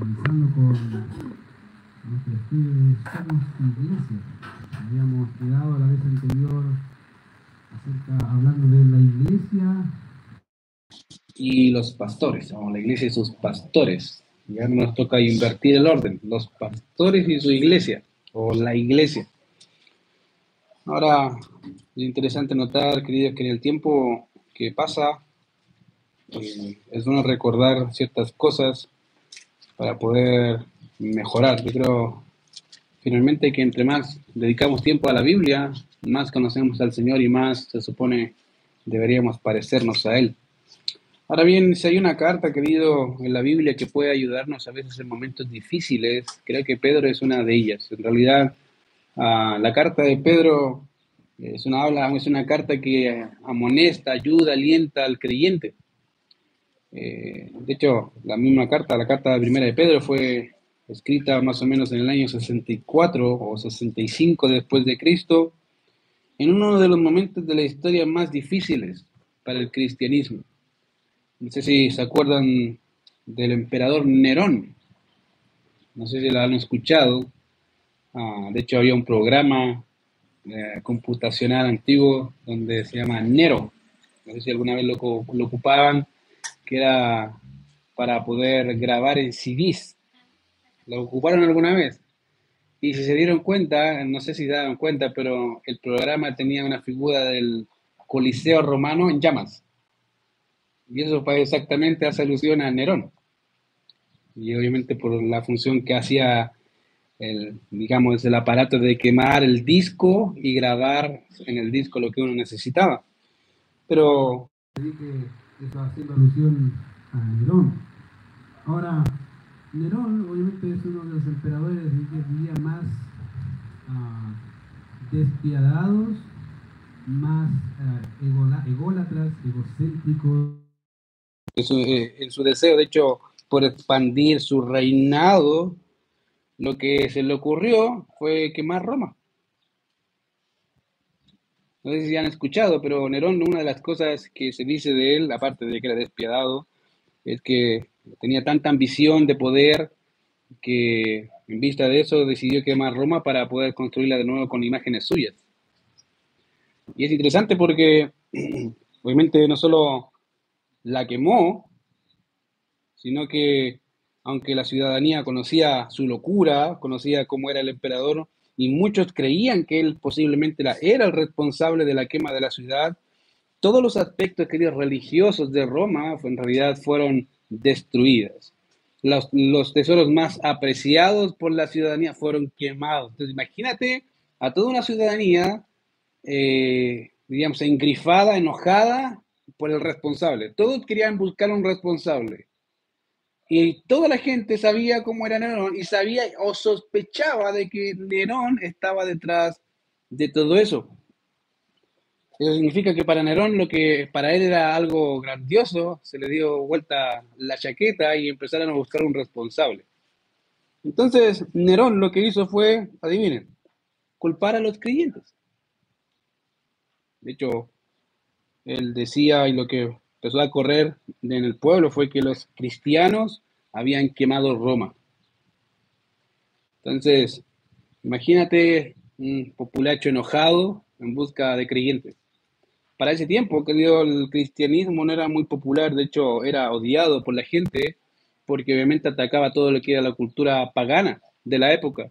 avanzando con nuestro estudio de Somos Iglesia. Habíamos quedado la vez anterior acerca, hablando de la iglesia. Y los pastores, o la iglesia y sus pastores. Ya nos toca invertir el orden, los pastores y su iglesia, o la iglesia. Ahora, es interesante notar, queridos, que en el tiempo que pasa, eh, es bueno recordar ciertas cosas para poder mejorar. Yo creo finalmente que entre más dedicamos tiempo a la Biblia, más conocemos al Señor y más se supone deberíamos parecernos a Él. Ahora bien, si hay una carta, querido, en la Biblia que puede ayudarnos a veces en momentos difíciles, creo que Pedro es una de ellas. En realidad, ah, la carta de Pedro es una, es una carta que amonesta, ayuda, alienta al creyente. Eh, de hecho, la misma carta, la carta primera de Pedro fue escrita más o menos en el año 64 o 65 después de Cristo, en uno de los momentos de la historia más difíciles para el cristianismo. No sé si se acuerdan del emperador Nerón. No sé si lo han escuchado. Ah, de hecho, había un programa eh, computacional antiguo donde se llama Nero. No sé si alguna vez lo ocupaban, que era para poder grabar en CDs. ¿Lo ocuparon alguna vez? Y si se dieron cuenta, no sé si dieron cuenta, pero el programa tenía una figura del Coliseo romano en llamas. Y eso exactamente hace alusión a Nerón. Y obviamente por la función que hacía, el, digamos, el aparato de quemar el disco y grabar en el disco lo que uno necesitaba. Pero... eso haciendo alusión a Nerón. Ahora, Nerón obviamente es uno de los emperadores que más uh, despiadados, más uh, ególatras, egocéntricos eh, en su deseo, de hecho, por expandir su reinado, lo que se le ocurrió fue quemar Roma. No sé si han escuchado, pero Nerón, una de las cosas que se dice de él, aparte de que era despiadado, es que tenía tanta ambición de poder que en vista de eso decidió quemar Roma para poder construirla de nuevo con imágenes suyas. Y es interesante porque obviamente no solo la quemó, sino que aunque la ciudadanía conocía su locura, conocía cómo era el emperador, y muchos creían que él posiblemente era, el responsable de la quema de la ciudad, todos los aspectos queridos religiosos de Roma en realidad fueron destruidos. Los, los, tesoros más apreciados por la ciudadanía fueron quemados. Entonces, imagínate a toda una ciudadanía, eh, digamos, engrifada, enojada, por el responsable. Todos querían buscar un responsable. Y toda la gente sabía cómo era Nerón y sabía o sospechaba de que Nerón estaba detrás de todo eso. Eso significa que para Nerón lo que para él era algo grandioso, se le dio vuelta la chaqueta y empezaron a buscar un responsable. Entonces, Nerón lo que hizo fue, adivinen, culpar a los creyentes. De hecho, él decía y lo que empezó a correr en el pueblo fue que los cristianos habían quemado Roma. Entonces, imagínate un populacho enojado en busca de creyentes. Para ese tiempo, querido, el cristianismo no era muy popular, de hecho era odiado por la gente porque obviamente atacaba todo lo que era la cultura pagana de la época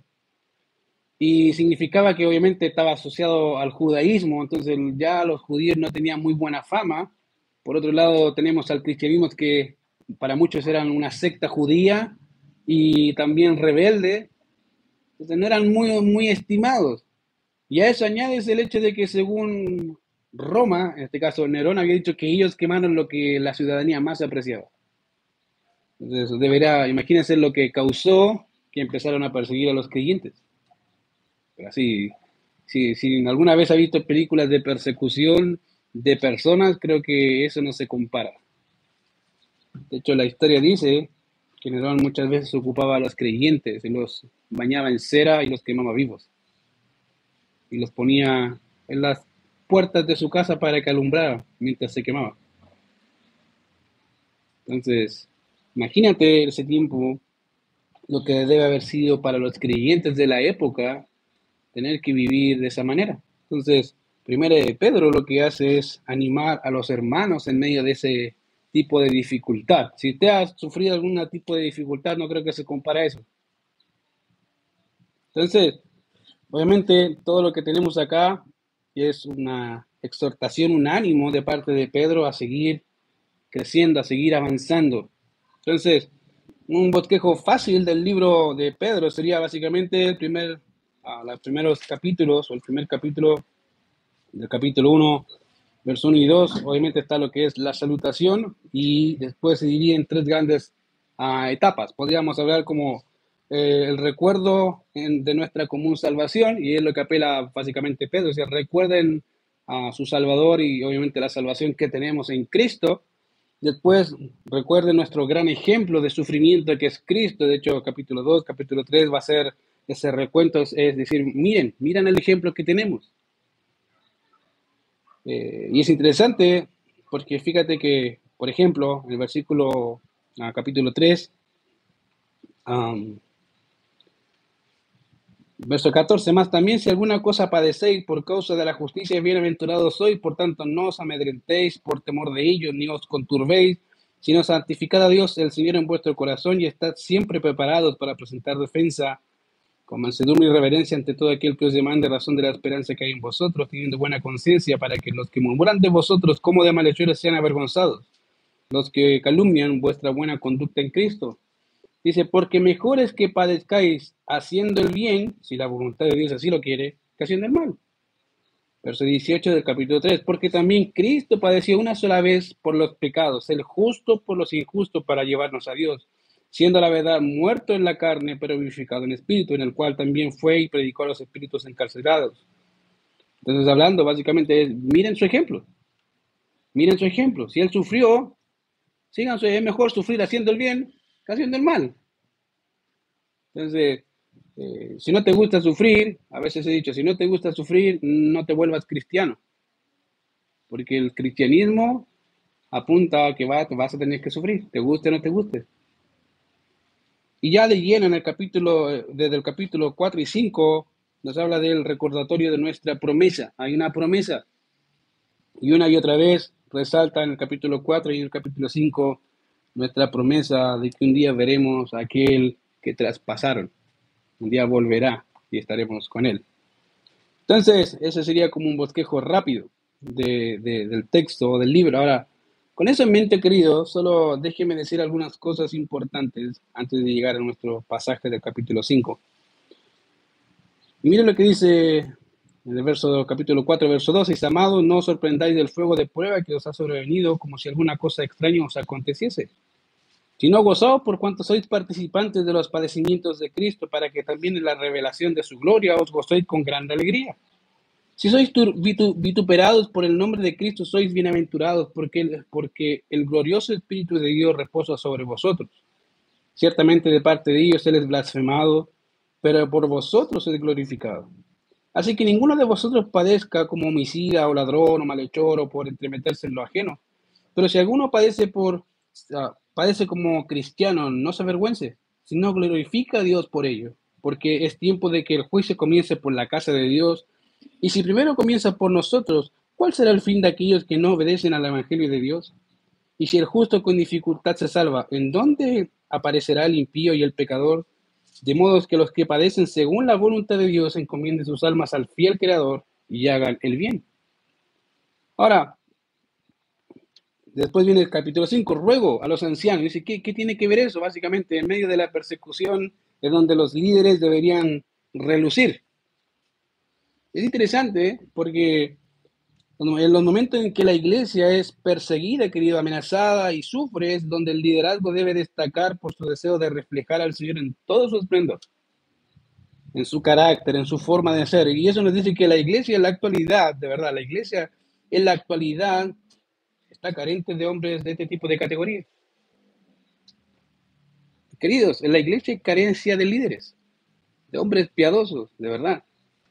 y significaba que obviamente estaba asociado al judaísmo, entonces ya los judíos no tenían muy buena fama. Por otro lado, tenemos al cristianismo que para muchos eran una secta judía y también rebelde, entonces no eran muy, muy estimados. Y a eso añades el hecho de que según Roma, en este caso Nerón, había dicho que ellos quemaron lo que la ciudadanía más apreciaba. Entonces, deberá, imagínense lo que causó que empezaron a perseguir a los creyentes. Así, si, si alguna vez ha visto películas de persecución de personas, creo que eso no se compara. De hecho, la historia dice que Nerón muchas veces ocupaba a los creyentes y los bañaba en cera y los quemaba vivos. Y los ponía en las puertas de su casa para que alumbrara mientras se quemaba. Entonces, imagínate ese tiempo lo que debe haber sido para los creyentes de la época tener que vivir de esa manera. Entonces, primero Pedro lo que hace es animar a los hermanos en medio de ese tipo de dificultad. Si te has sufrido algún tipo de dificultad, no creo que se compara a eso. Entonces, obviamente todo lo que tenemos acá es una exhortación, un ánimo de parte de Pedro a seguir creciendo, a seguir avanzando. Entonces, un bosquejo fácil del libro de Pedro sería básicamente el primer, uh, los primeros capítulos o el primer capítulo del capítulo 1, verso 1 y 2. Obviamente está lo que es la salutación y después se divide en tres grandes uh, etapas. Podríamos hablar como eh, el recuerdo de nuestra común salvación y es lo que apela básicamente Pedro. O sea, recuerden a su Salvador y obviamente la salvación que tenemos en Cristo Después, recuerden nuestro gran ejemplo de sufrimiento que es Cristo. De hecho, capítulo 2, capítulo 3 va a ser ese recuento, es, decir, miren, miren el ejemplo que tenemos. Eh, y es interesante porque fíjate que, por ejemplo, en el versículo, ah, capítulo 3, Verso 14, más también si alguna cosa padecéis por causa de la justicia, bienaventurado soy, por tanto no os amedrentéis por temor de ellos, ni os conturbéis, sino santificad a Dios el Señor en vuestro corazón y estad siempre preparados para presentar defensa con mansedumbre y reverencia ante todo aquel que os demande razón de la esperanza que hay en vosotros, teniendo buena conciencia para que los que murmuran de vosotros como de malhechores sean avergonzados, los que calumnian vuestra buena conducta en Cristo Dice, porque mejor es que padezcáis haciendo el bien, si la voluntad de Dios así lo quiere, que haciendo el mal. Verso 18 del capítulo 3, porque también Cristo padeció una sola vez por los pecados, el justo por los injustos para llevarnos a Dios, siendo la verdad muerto en la carne, pero vivificado en espíritu, en el cual también fue y predicó a los espíritus encarcelados. Entonces, hablando básicamente miren su ejemplo, miren su ejemplo. Si él sufrió, síganse, es mejor sufrir haciendo el bien haciendo el mal. Entonces, eh, si no te gusta sufrir, a veces he dicho, si no te gusta sufrir, no te vuelvas cristiano. Porque el cristianismo apunta a que vas a tener que sufrir, te guste o no te guste. Y ya de lleno en el capítulo, desde el capítulo 4 y 5, nos habla del recordatorio de nuestra promesa. Hay una promesa. Y una y otra vez resalta en el capítulo 4 y en el capítulo 5 nuestra promesa de que un día veremos a aquel que traspasaron. Un día volverá y estaremos con él. Entonces, ese sería como un bosquejo rápido del texto o del libro. Ahora, con eso en mente, querido, solo déjeme decir algunas cosas importantes antes de llegar a nuestro pasaje del capítulo 5. Y mire lo que dice en el verso capítulo 4, verso 12, amado, no sorprendáis del fuego de prueba que os ha sobrevenido como si alguna cosa extraña os aconteciese sino gozaos por cuanto sois participantes de los padecimientos de Cristo, para que también en la revelación de su gloria os gocéis con gran alegría. Si sois vituperados por el nombre de Cristo, sois bienaventurados, porque, porque el glorioso Espíritu de Dios reposa sobre vosotros. Ciertamente de parte de ellos Él es blasfemado, pero por vosotros es glorificado. Así que ninguno de vosotros padezca como homicida o ladrón o malhechor o por entremeterse en lo ajeno. Pero si alguno padece por padece como cristiano, no se avergüence, sino glorifica a Dios por ello, porque es tiempo de que el juicio comience por la casa de Dios. Y si primero comienza por nosotros, ¿cuál será el fin de aquellos que no obedecen al Evangelio de Dios? Y si el justo con dificultad se salva, ¿en dónde aparecerá el impío y el pecador? De modo que los que padecen según la voluntad de Dios encomienden sus almas al fiel Creador y hagan el bien. Ahora, Después viene el capítulo 5, ruego a los ancianos. Dice, ¿qué, ¿qué, tiene que ver eso? Básicamente, en medio de la persecución es donde los líderes deberían relucir. Es interesante ¿eh? porque en los momentos en que la iglesia es perseguida, querido, amenazada y sufre, es donde el liderazgo debe destacar por su deseo de reflejar al Señor en todo su esplendor, en su carácter, en su forma de ser. Y eso nos dice que la iglesia en la actualidad, de verdad, la iglesia en la actualidad está carente de hombres de este tipo de categoría. Queridos, en la iglesia hay carencia de líderes, de hombres piadosos, de verdad.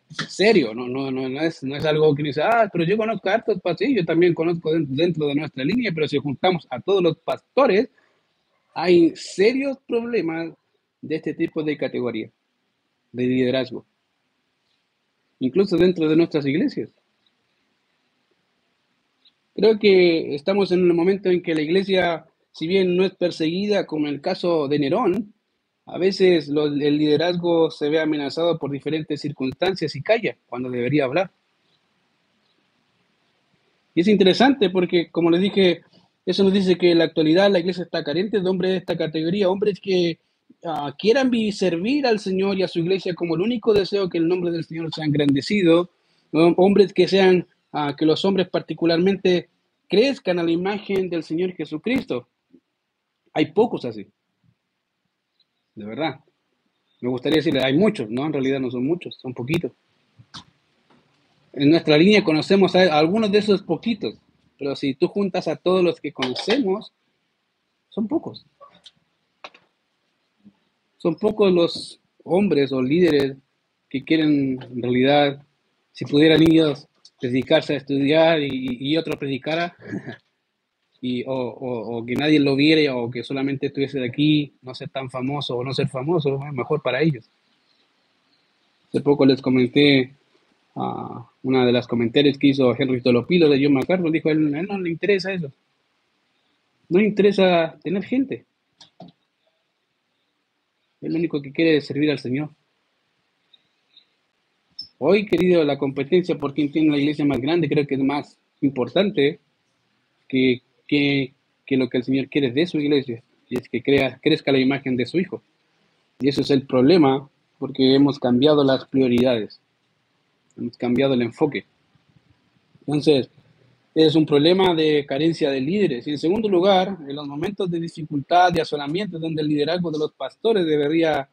Serio, no, no, no, no, es, no es algo que dice, ah, pero yo conozco a hartos pastores, yo también conozco dentro de nuestra línea, pero si juntamos a todos los pastores, hay serios problemas de este tipo de categoría, de liderazgo, incluso dentro de nuestras iglesias. Creo que estamos en un momento en que la iglesia, si bien no es perseguida como en el caso de Nerón, a veces el liderazgo se ve amenazado por diferentes circunstancias y calla cuando debería hablar. Y es interesante porque, como les dije, eso nos dice que en la actualidad la iglesia está carente de hombres de esta categoría, hombres que uh, quieran servir al Señor y a su iglesia como el único deseo que el nombre del Señor sea engrandecido, hombres que sean que los hombres particularmente crezcan a la imagen del Señor Jesucristo. Hay pocos así. De verdad. Me gustaría decirle, hay muchos, ¿no? En realidad no son muchos, son poquitos. En nuestra línea conocemos a algunos de esos poquitos, pero si tú juntas a todos los que conocemos, son pocos. Son pocos los hombres o líderes que quieren, en realidad, si pudieran ellos dedicarse a estudiar y, y otro o, que nadie lo viera o que solamente estuviese de aquí, no ser tan famoso o no ser famoso, mejor para ellos. Hace poco les comenté a una de las comentarios que hizo Henry Tolopilo de John MacArthur, dijo, él, no le interesa eso. No le interesa tener gente. Lo único que quiere es servir al Señor. Hoy, querido, la competencia por quien tiene la iglesia más grande creo que es más importante que, que, lo que el Señor quiere de su iglesia. Y es que crea, crezca la imagen de su Hijo. Y eso es el problema porque hemos cambiado las prioridades. Hemos cambiado el enfoque. Entonces, es un problema de carencia de líderes. Y en segundo lugar, en los momentos de dificultad, de asolamiento, donde el liderazgo de los pastores debería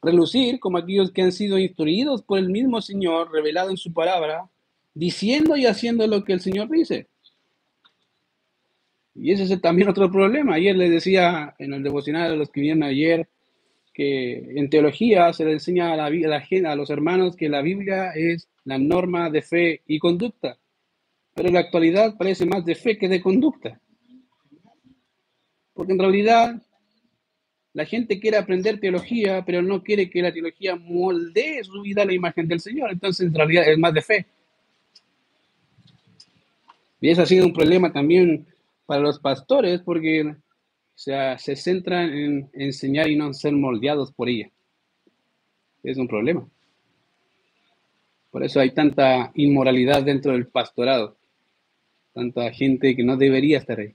relucir como aquellos que han sido instruidos por el mismo Señor, revelado en su palabra, diciendo y haciendo lo que el Señor dice. Y ese es también otro problema. Ayer les decía en el devocional a los que vinieron ayer que en teología se le enseña a, la, a, a los hermanos que la Biblia es la norma de fe y conducta. Pero en la actualidad parece más de fe que de conducta. Porque en realidad la gente quiere aprender teología, pero no quiere que la teología moldee su vida a la imagen del Señor. Entonces, en realidad es más de fe. Y eso ha sido un problema también para los pastores porque se centran en enseñar y no ser moldeados por ella. Es un problema. Por eso hay tanta inmoralidad dentro del pastorado. Tanta gente que no debería estar ahí.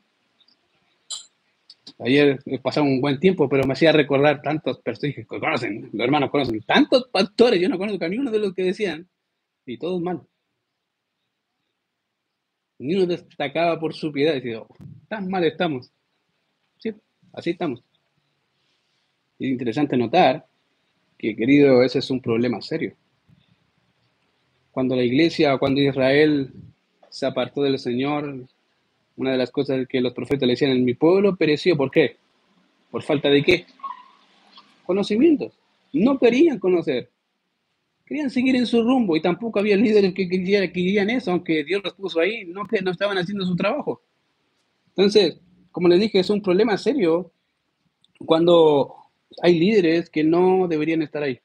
Ayer pasaba un buen tiempo, pero me hacía recordar tantos personajes que conocen, los hermanos conocen, tantos pastores, yo no conozco a ninguno de los que decían, y todos mal. Ni uno destacaba por su piedad, decía, oh, tan mal estamos. Sí, así estamos. Es interesante notar que, querido, ese es un problema serio. Cuando la iglesia, cuando Israel se apartó del Señor, una de las cosas que los profetas le decían, en mi pueblo pereció, ¿por qué? ¿Por falta de qué? Conocimientos. No querían conocer. Querían seguir en su rumbo y tampoco había líderes que querían, eso, aunque Dios los puso ahí, no que no estaban haciendo su trabajo. Entonces, como les dije, es un problema serio cuando hay líderes que no deberían estar ahí.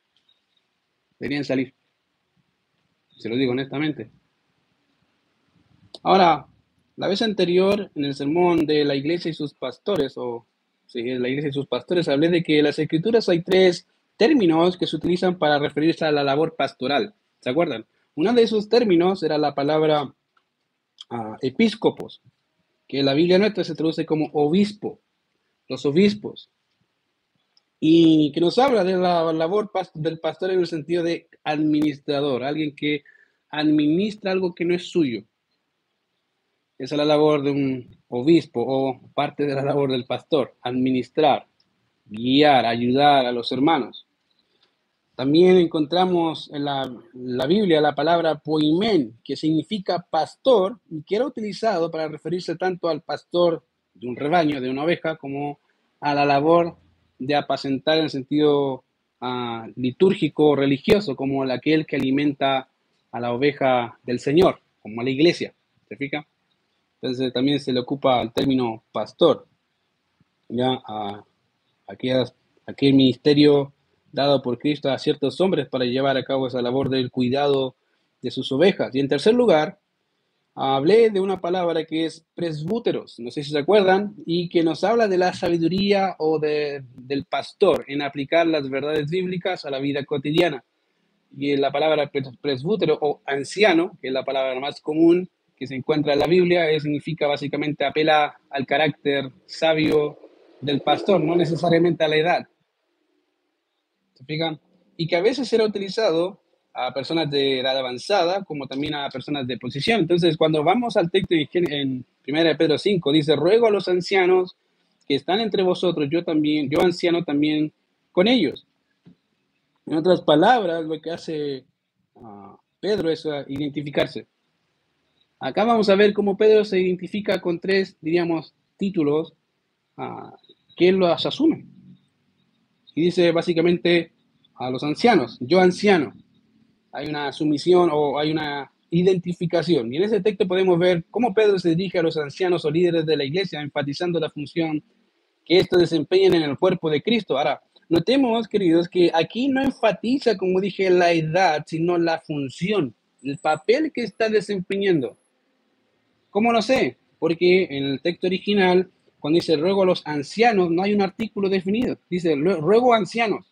Deberían salir. Se lo digo honestamente. Ahora, la vez anterior, en el sermón de la iglesia y sus pastores, o sí, la iglesia y sus pastores, hablé de que en las escrituras hay tres términos que se utilizan para referirse a la labor pastoral. ¿Se acuerdan? Uno de esos términos era la palabra uh, episcopos, que en la Biblia nuestra se traduce como obispo, los obispos, y que nos habla de la labor del pastor en el sentido de administrador, alguien que administra algo que no es suyo. Esa es la labor de un obispo o parte de la labor del pastor, administrar, guiar, ayudar a los hermanos. También encontramos en la, Biblia la palabra poimen, que significa pastor, y que era utilizado para referirse tanto al pastor de un rebaño, de una oveja, como a la labor de apacentar en el sentido uh, litúrgico religioso, como aquel que alimenta a la oveja del Señor, como a la iglesia. ¿Se fija? Entonces también se le ocupa el término pastor, ya a aquellas aquel ministerio dado por Cristo a ciertos hombres para llevar a cabo esa labor del cuidado de sus ovejas. Y en tercer lugar, hablé de una palabra que es presbúteros, no sé si se acuerdan, y que nos habla de la sabiduría o de, del pastor en aplicar las verdades bíblicas a la vida cotidiana. Y la palabra presbútero o anciano, que es la palabra más común que se encuentra en la Biblia, significa básicamente apela al carácter sabio del pastor, no necesariamente a la edad. ¿Se fijan? Y que a veces era utilizado a personas de edad avanzada como también a personas de posición. Entonces, cuando vamos al texto en 1 Pedro 5, dice, ruego a los ancianos que están entre vosotros, yo también, yo anciano también con ellos. En otras palabras, lo que hace ah, Pedro es ah, identificarse. Acá vamos a ver cómo Pedro se identifica con tres, diríamos, títulos uh, que él los asume. Dice básicamente a los ancianos, yo anciano, hay una sumisión o hay una identificación. Y en ese texto podemos ver cómo Pedro se dirige a los ancianos o líderes de la iglesia, enfatizando la función que estos desempeñan en el cuerpo de Cristo. Ahora, notemos, queridos, que aquí no enfatiza, como dije, la edad, sino la función, el papel que está desempeñando. ¿Cómo lo sé? Porque en el texto original, cuando dice ruego a los ancianos, no hay un artículo definido. Dice ruego a ancianos.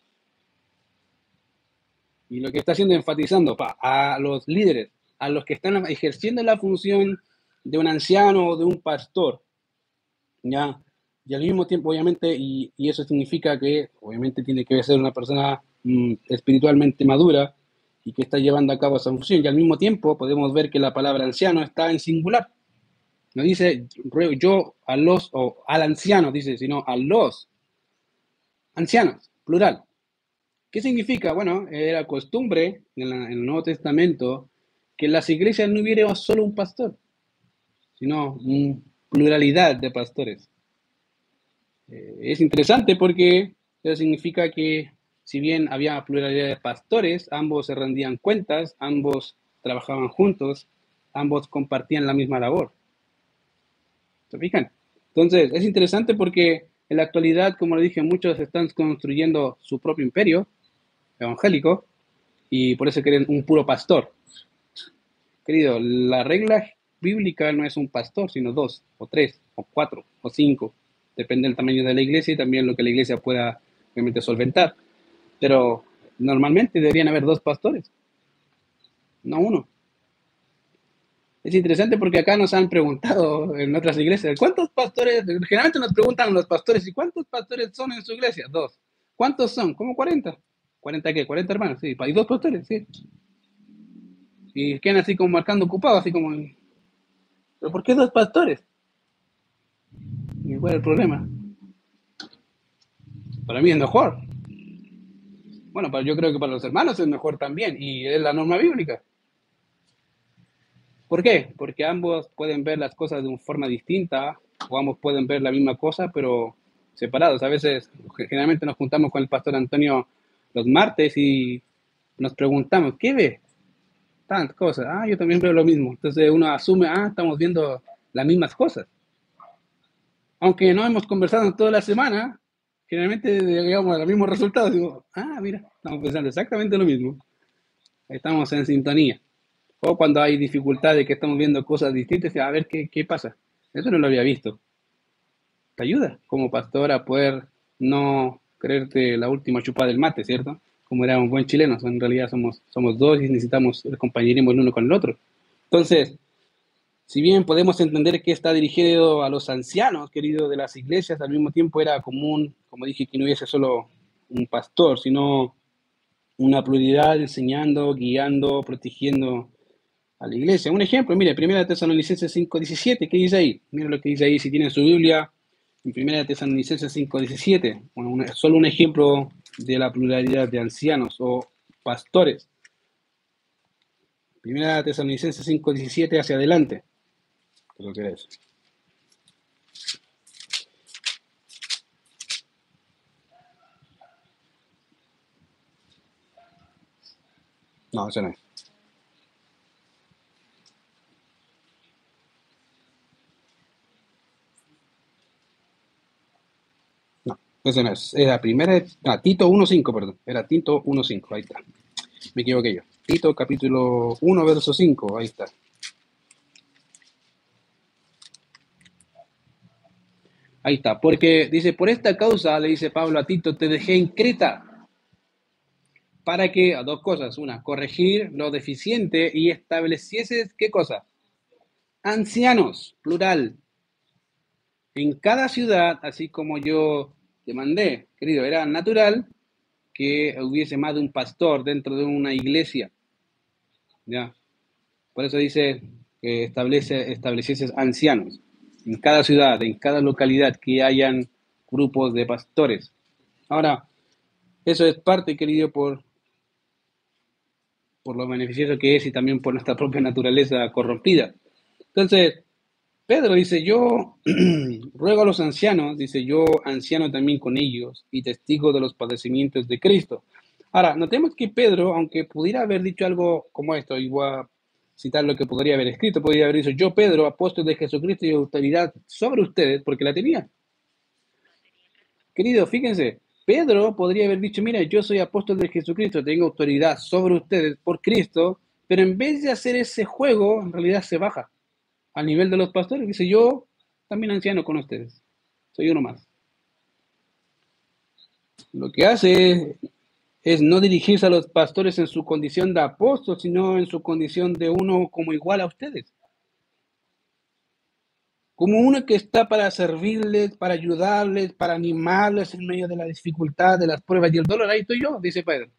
Y lo que está haciendo enfatizando a los líderes, a los que están ejerciendo la función de un anciano o de un pastor. ¿ya? Y al mismo tiempo, obviamente, y, eso significa que obviamente tiene que ser una persona mm, espiritualmente madura y que está llevando a cabo esa función. Y al mismo tiempo podemos ver que la palabra anciano está en singular. No dice yo a los o al anciano, dice, sino a los ancianos, plural. ¿Qué significa? Bueno, era costumbre en, el Nuevo Testamento que en las iglesias no hubiera solo un pastor, sino una pluralidad de pastores. Eh, es interesante porque eso significa que si bien había pluralidad de pastores, ambos se rendían cuentas, ambos trabajaban juntos, ambos compartían la misma labor. ¿Se? Entonces, es interesante porque en la actualidad, como le dije, muchos están construyendo su propio imperio, evangélico y por eso quieren un puro pastor. Querido, la regla bíblica no es un pastor, sino dos, o tres, o cuatro, o cinco. Depende del tamaño de la iglesia y también lo que la iglesia pueda realmente solventar. Pero normalmente deberían haber dos pastores, no uno. Es interesante porque acá nos han preguntado en otras iglesias, ¿cuántos pastores? Generalmente nos preguntan los pastores, ¿y cuántos pastores son en su iglesia? Dos. ¿Cuántos son? Como 40. ¿40 qué? 40 hermanos, sí. Hay dos pastores, sí. Y quedan así como marcando ocupados, así como... ¿Pero por qué dos pastores? ¿Y cuál es el problema? Para mí es mejor. Bueno, yo creo que para los hermanos es mejor también, y es la norma bíblica. ¿Por qué? Porque ambos pueden ver las cosas de una forma distinta, o ambos pueden ver la misma cosa, pero separados. A veces, generalmente nos juntamos con el pastor Antonio los martes y nos preguntamos, ¿qué ve? Tantas cosas. Ah, yo también veo lo mismo. Entonces uno asume, ah, estamos viendo las mismas cosas. Aunque no hemos conversado toda la semana, generalmente llegamos a los mismos resultados. Digo, ah, mira, estamos pensando exactamente lo mismo. Estamos en sintonía. O cuando hay dificultades que estamos viendo cosas distintas, a ver qué, qué pasa. Eso no lo había visto. Te ayuda como pastor a poder no creerte la última chupada del mate, ¿cierto? Como era un buen chileno, en realidad somos, somos dos y necesitamos el compañerismo el uno con el otro. Entonces, si bien podemos entender que está dirigido a los ancianos, queridos de las iglesias, al mismo tiempo era común, como dije, que no hubiese solo un pastor, sino una pluralidad enseñando, guiando, protegiendo a la iglesia. Un ejemplo, mire, 1 Tesalonicenses 5.17, ¿qué dice ahí? Mire lo que dice ahí, si tienen su Biblia, en Primera Tesalonicenses 5.17, bueno, solo un ejemplo de la pluralidad de ancianos o pastores. Primera Tesalonicenses 5.17 hacia adelante. Creo que es. No, eso no es. No es, la primera, ah, Tito 1.5, perdón, era Tito 1.5, ahí está. Me equivoqué yo. Tito capítulo 1, verso 5, ahí está. Ahí está, porque dice, por esta causa, le dice Pablo a Tito, te dejé en Creta. Para que, dos cosas, una, corregir lo deficiente y establecieses, ¿qué cosa? Ancianos, plural. En cada ciudad, así como yo te mandé, querido, era natural que hubiese más de un pastor dentro de una iglesia. ¿Ya? Por eso dice que establece, establecieses ancianos en cada ciudad, en cada localidad, que hayan grupos de pastores. Ahora, eso es parte, querido, por, por lo beneficioso que es y también por nuestra propia naturaleza corrompida. Entonces, Pedro dice, yo ruego a los ancianos, dice yo anciano también con ellos y testigo de los padecimientos de Cristo. Ahora, notemos que Pedro, aunque pudiera haber dicho algo como esto, igual citar lo que podría haber escrito, podría haber dicho, yo Pedro, apóstol de Jesucristo y autoridad sobre ustedes, porque la tenía. Querido, fíjense, Pedro podría haber dicho, mira, yo soy apóstol de Jesucristo, tengo autoridad sobre ustedes por Cristo, pero en vez de hacer ese juego, en realidad se baja al nivel de los pastores. Dice, yo también anciano con ustedes, soy uno más. Lo que hace es no dirigirse a los pastores en su condición de apóstol, sino en su condición de uno como igual a ustedes. Como uno que está para servirles, para ayudarles, para animarles en medio de la dificultad, de las pruebas y el dolor. Ahí estoy yo, dice Pedro.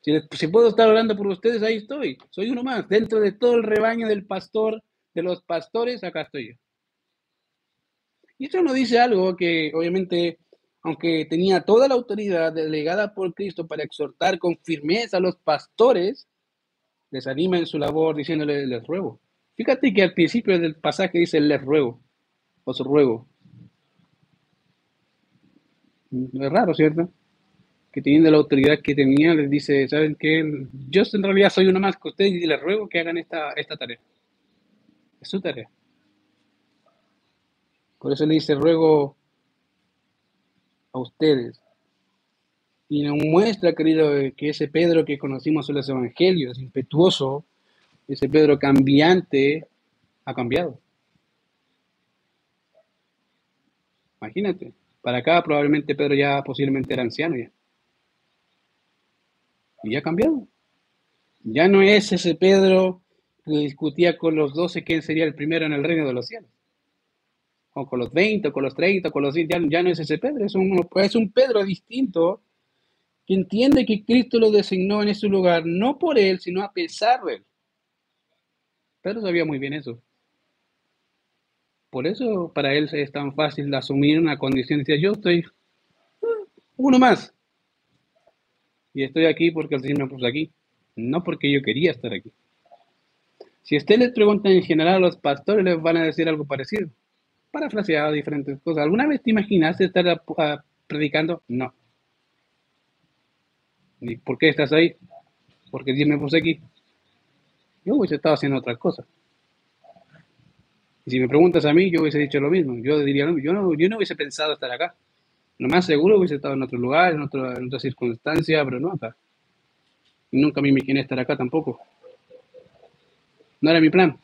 Si, puedo estar orando por ustedes, ahí estoy. Soy uno más. Dentro de todo el rebaño del pastor, de los pastores, acá estoy. Y esto nos dice algo que obviamente aunque tenía toda la autoridad delegada por Cristo para exhortar con firmeza a los pastores, les anima en su labor diciéndole, les ruego. Fíjate que al principio del pasaje dice, les ruego, os ruego. Es raro, ¿cierto? Que teniendo la autoridad que tenía, les dice, ¿saben qué? Yo en realidad soy uno más que ustedes y les ruego que hagan esta, esta tarea. Es. Por eso le dice, ruego a ustedes. Y nos muestra, querido, que ese Pedro que conocimos en los evangelios, impetuoso, ese Pedro cambiante, ha cambiado. Imagínate, para acá probablemente Pedro ya posiblemente era anciano ya. Y ya ha cambiado. Ya no es ese Pedro discutía con los doce quién sería el primero en el reino de los cielos o con los 20, o con los 30, con los 10, ya, no es ese Pedro, es un, es un Pedro distinto que entiende que Cristo lo designó en ese lugar, no por él, sino a pesar de él. Pedro sabía muy bien eso. Por eso para él es tan fácil asumir una condición y decir, yo estoy uh, uno más. Y estoy aquí porque el Señor me puso aquí, no porque yo quería estar aquí. Si usted les pregunta en general a los pastores, les van a decir algo parecido parafraseado diferentes cosas. ¿Alguna vez te imaginaste estar predicando? No. ¿Y por qué estás ahí? Porque Dios me puso aquí. Yo hubiese estado haciendo otra cosa. Y si me preguntas a mí, yo hubiese dicho lo mismo. Yo diría, yo no, yo no hubiese pensado estar acá. Lo más seguro hubiese estado en otro lugar, en, en otra circunstancia, pero no acá. Y nunca me imaginé estar acá tampoco. No era mi plan.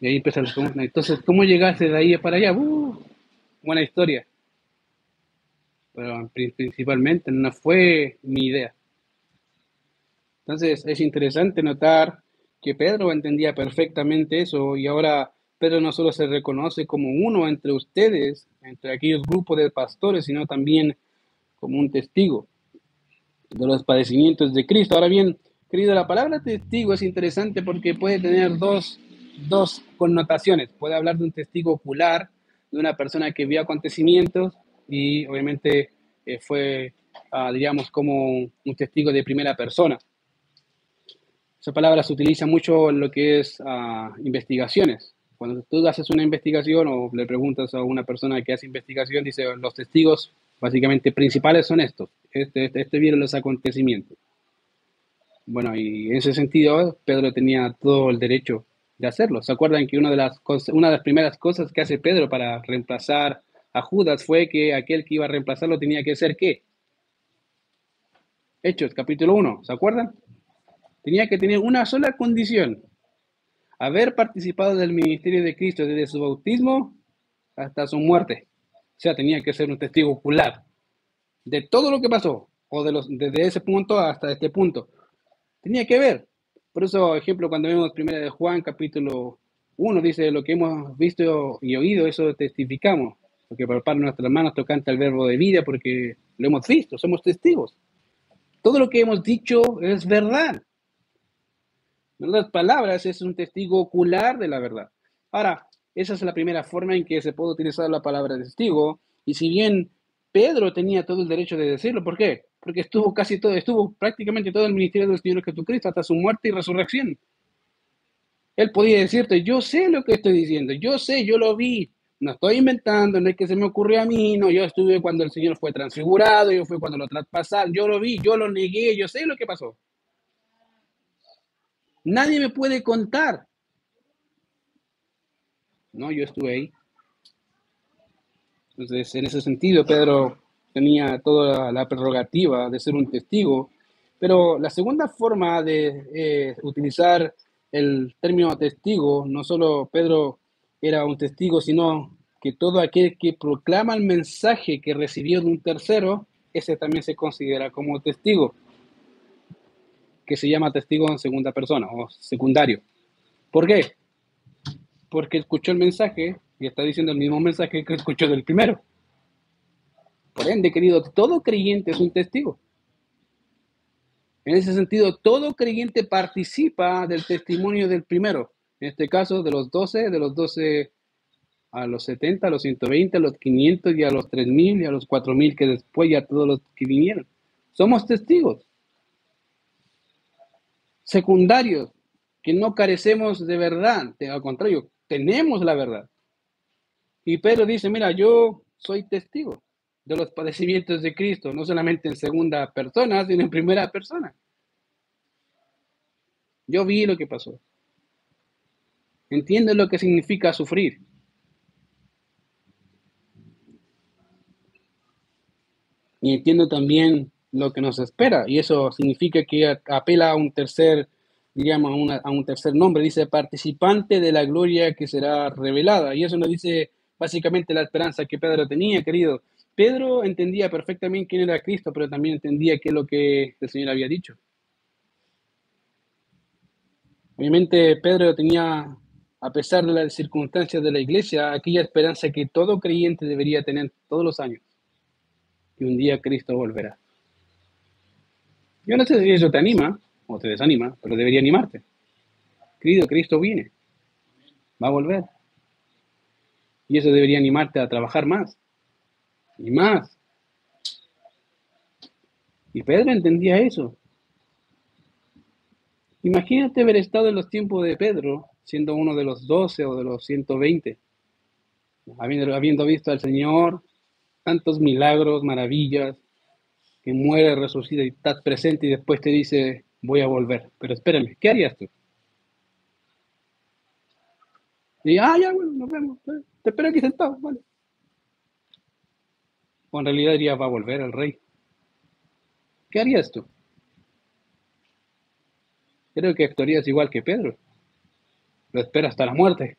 Y ahí empieza la pregunta. Entonces, ¿cómo llegaste de ahí para allá? Uh, buena historia. Pero principalmente no fue mi idea. Entonces, es interesante notar que Pedro entendía perfectamente eso y ahora Pedro no solo se reconoce como uno entre ustedes, entre aquellos grupos de pastores, sino también como un testigo de los padecimientos de Cristo. Ahora bien, querido, la palabra testigo es interesante porque puede tener dos dos connotaciones. Puede hablar de un testigo ocular, de una persona que vio acontecimientos y obviamente eh, fue, ah, diríamos, como un testigo de primera persona. Esa palabra se utiliza mucho en lo que es ah, investigaciones. Cuando tú haces una investigación o le preguntas a una persona que hace investigación, dice, los testigos básicamente principales son estos. Este, este, este vieron los acontecimientos. Bueno, y en ese sentido, Pedro tenía todo el derecho de hacerlo. ¿Se acuerdan que una de, las, una de las primeras cosas que hace Pedro para reemplazar a Judas fue que aquel que iba a reemplazarlo tenía que ser qué? Hechos, capítulo 1, ¿se acuerdan? Tenía que tener una sola condición, haber participado del ministerio de Cristo desde su bautismo hasta su muerte. O sea, tenía que ser un testigo ocular de todo lo que pasó, o de los, desde ese punto hasta este punto. Tenía que ver. Por eso, ejemplo, cuando vemos primera de Juan, capítulo 1, dice, lo que hemos visto y oído, eso testificamos. Porque de nuestras manos tocante el verbo de vida, porque lo hemos visto, somos testigos. Todo lo que hemos dicho es verdad. En otras palabras, es un testigo ocular de la verdad. Ahora, esa es la primera forma en que se puede utilizar la palabra testigo. Y si bien Pedro tenía todo el derecho de decirlo, ¿por qué? Porque estuvo casi todo, estuvo prácticamente todo el ministerio del Señor Jesucristo hasta su muerte y resurrección. Él podía decirte, yo sé lo que estoy diciendo, yo sé, yo lo vi, no estoy inventando, no es que se me ocurrió a mí, no, yo estuve cuando el Señor fue transfigurado, yo fui cuando lo traspasaron, yo lo vi, yo lo negué, yo sé lo que pasó. Nadie me puede contar. No, yo estuve ahí. Entonces, en ese sentido, Pedro tenía toda la prerrogativa de ser un testigo, pero la segunda forma de eh, utilizar el término testigo, no solo Pedro era un testigo, sino que todo aquel que proclama el mensaje que recibió de un tercero, ese también se considera como testigo que se llama testigo en segunda persona o secundario. ¿Por qué? Porque escuchó el mensaje y está diciendo el mismo mensaje que escuchó del primero. Por ende, querido, todo creyente es un testigo. En ese sentido, todo creyente participa del testimonio del primero. En este caso, de los 12, de los 12 a los 70, a los 120, a los 500 y a los 3000 y a los 4000 que después ya todos los que vinieron. Somos testigos secundarios, que no carecemos de verdad, al contrario, tenemos la verdad. Y Pedro dice, mira, yo soy testigo de los padecimientos de Cristo, no solamente en segunda persona, sino en primera persona. Yo vi lo que pasó. Entiendo lo que significa sufrir. Y entiendo también lo que nos espera. Y eso significa que apela a un tercer, diríamos, a, un tercer nombre. Dice participante de la gloria que será revelada. Y eso nos dice básicamente la esperanza que Pedro tenía, querido. Pedro entendía perfectamente quién era Cristo, pero también entendía qué es lo que el Señor había dicho. Obviamente Pedro tenía, a pesar de las circunstancias de la iglesia, aquella esperanza que todo creyente debería tener todos los años, que un día Cristo volverá. Yo no sé si eso te anima o te desanima, pero debería animarte. Querido, Cristo viene. Va a volver. Y eso debería animarte a trabajar más. Y más. Y Pedro entendía eso. Imagínate haber estado en los tiempos de Pedro, siendo uno de los doce o de los 120, habiendo, habiendo visto al Señor, tantos milagros, maravillas, que muere, resucita y estás presente y después te dice, voy a volver. Pero espérame, ¿qué harías tú? Y, ah, ya, bueno, nos vemos. Eh, te espero aquí sentado, vale. O en realidad diría, va a volver el rey. ¿Qué harías tú? Creo que actuarías igual que Pedro. Lo espera hasta la muerte.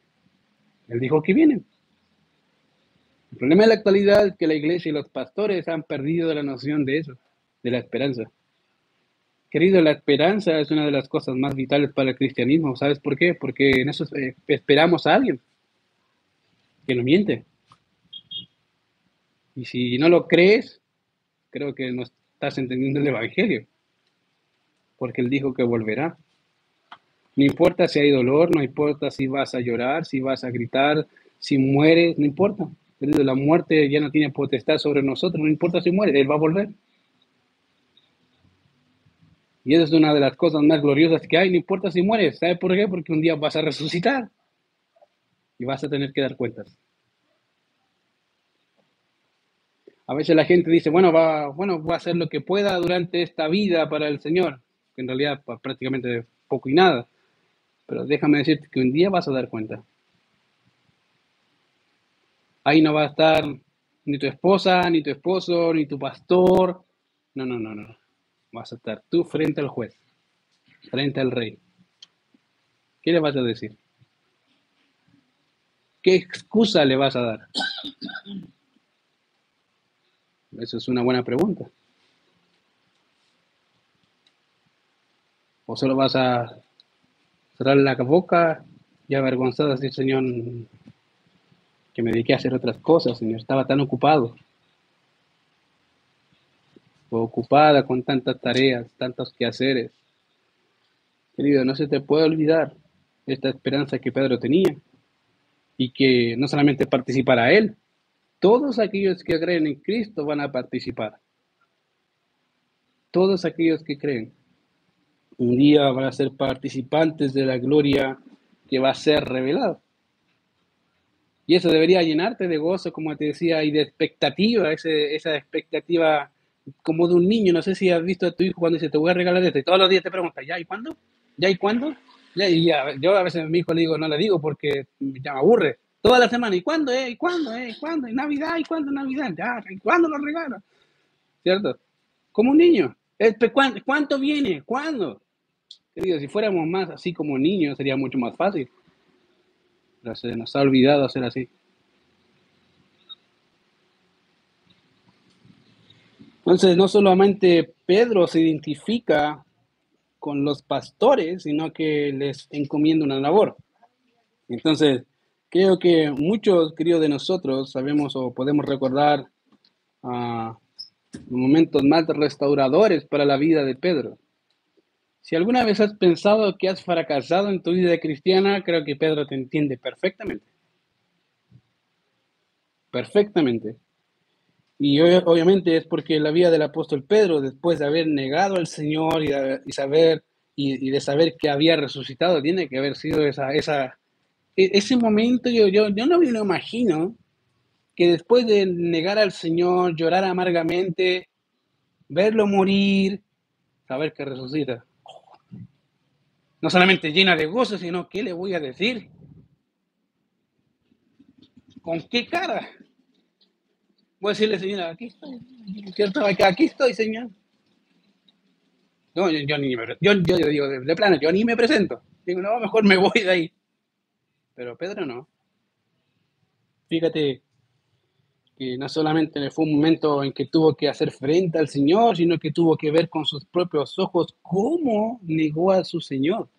Él dijo que viene. El problema de la actualidad es que la iglesia y los pastores han perdido la noción de eso, de la esperanza. Querido, la esperanza es una de las cosas más vitales para el cristianismo. ¿Sabes por qué? Porque en eso eh, esperamos a alguien que no miente. Y si no lo crees, creo que no estás entendiendo el Evangelio. Porque Él dijo que volverá. No importa si hay dolor, no importa si vas a llorar, si vas a gritar, si mueres, no importa la muerte ya no tiene potestad sobre nosotros, no importa si muere, Él va a volver. Y esa es una de las cosas más gloriosas que hay, no importa si mueres. ¿Sabe por qué? Porque un día vas a resucitar y vas a tener que dar cuentas. A veces la gente dice, bueno, va, bueno, voy a hacer lo que pueda durante esta vida para el Señor, que en realidad pues, prácticamente poco y nada. Pero déjame decirte que un día vas a dar cuenta. Ahí no va a estar ni tu esposa, ni tu esposo, ni tu pastor. No, no, no, no. Vas a estar tú frente al juez, frente al rey. ¿Qué le vas a decir? ¿Qué excusa le vas a dar? Eso es una buena pregunta. ¿O solo vas a cerrar la boca y avergonzada decir, Señor, que me dediqué a hacer otras cosas, Señor, estaba tan ocupado? O ocupada con tantas tareas, tantos quehaceres. Querido, no se te puede olvidar esta esperanza que Pedro tenía y que no solamente participara él, todos aquellos que creen en Cristo van a participar. Todos aquellos que creen un día van a ser participantes de la gloria que va a ser revelada. Y eso debería llenarte de gozo, como te decía, y de expectativa, esa expectativa como de un niño. No sé si has visto a tu hijo cuando dice, te voy a regalar esto, y todos los días te pregunta, ¿ya y cuándo? ¿Ya y cuándo? y ya, yo a veces a mi hijo le digo, no le digo porque ya me aburre. Toda la semana, ¿y cuándo, eh? ¿Y cuándo, eh? ¿Y cuándo? ¿Y Navidad? ¿Y cuándo Navidad? Ya, ¿y cuándo lo regalo? ¿Cierto? Como un niño. ¿Cuánto viene? ¿Cuándo? Querido, si fuéramos más así como niños sería mucho más fácil. Pero se nos ha olvidado hacer así. Entonces, no solamente Pedro se identifica con los pastores, sino que les encomienda una labor. Entonces, creo que muchos, queridos de nosotros, sabemos o podemos recordar uh, momentos más restauradores para la vida de Pedro. Si alguna vez has pensado que has fracasado en tu vida cristiana, creo que Pedro te entiende perfectamente. Perfectamente. Y obviamente es porque la vida del apóstol Pedro, después de haber negado al Señor y, saber y, de saber que había resucitado, tiene que haber sido esa, esa, ese momento. Yo, yo, yo no me lo imagino que después de negar al Señor, llorar amargamente, verlo morir, saber que resucita. No solamente llena de gozo, sino ¿qué le voy a decir? ¿Con qué cara? Voy a decirle, señora, aquí estoy, ¿cierto? Aquí estoy, señor. No, yo, ni me, yo, yo, digo, de, plano, yo ni me presento. Digo, no, mejor me voy de ahí. Pero Pedro no. Fíjate que no solamente fue un momento en que tuvo que hacer frente al Señor, sino que tuvo que ver con sus propios ojos cómo negó a su Señor.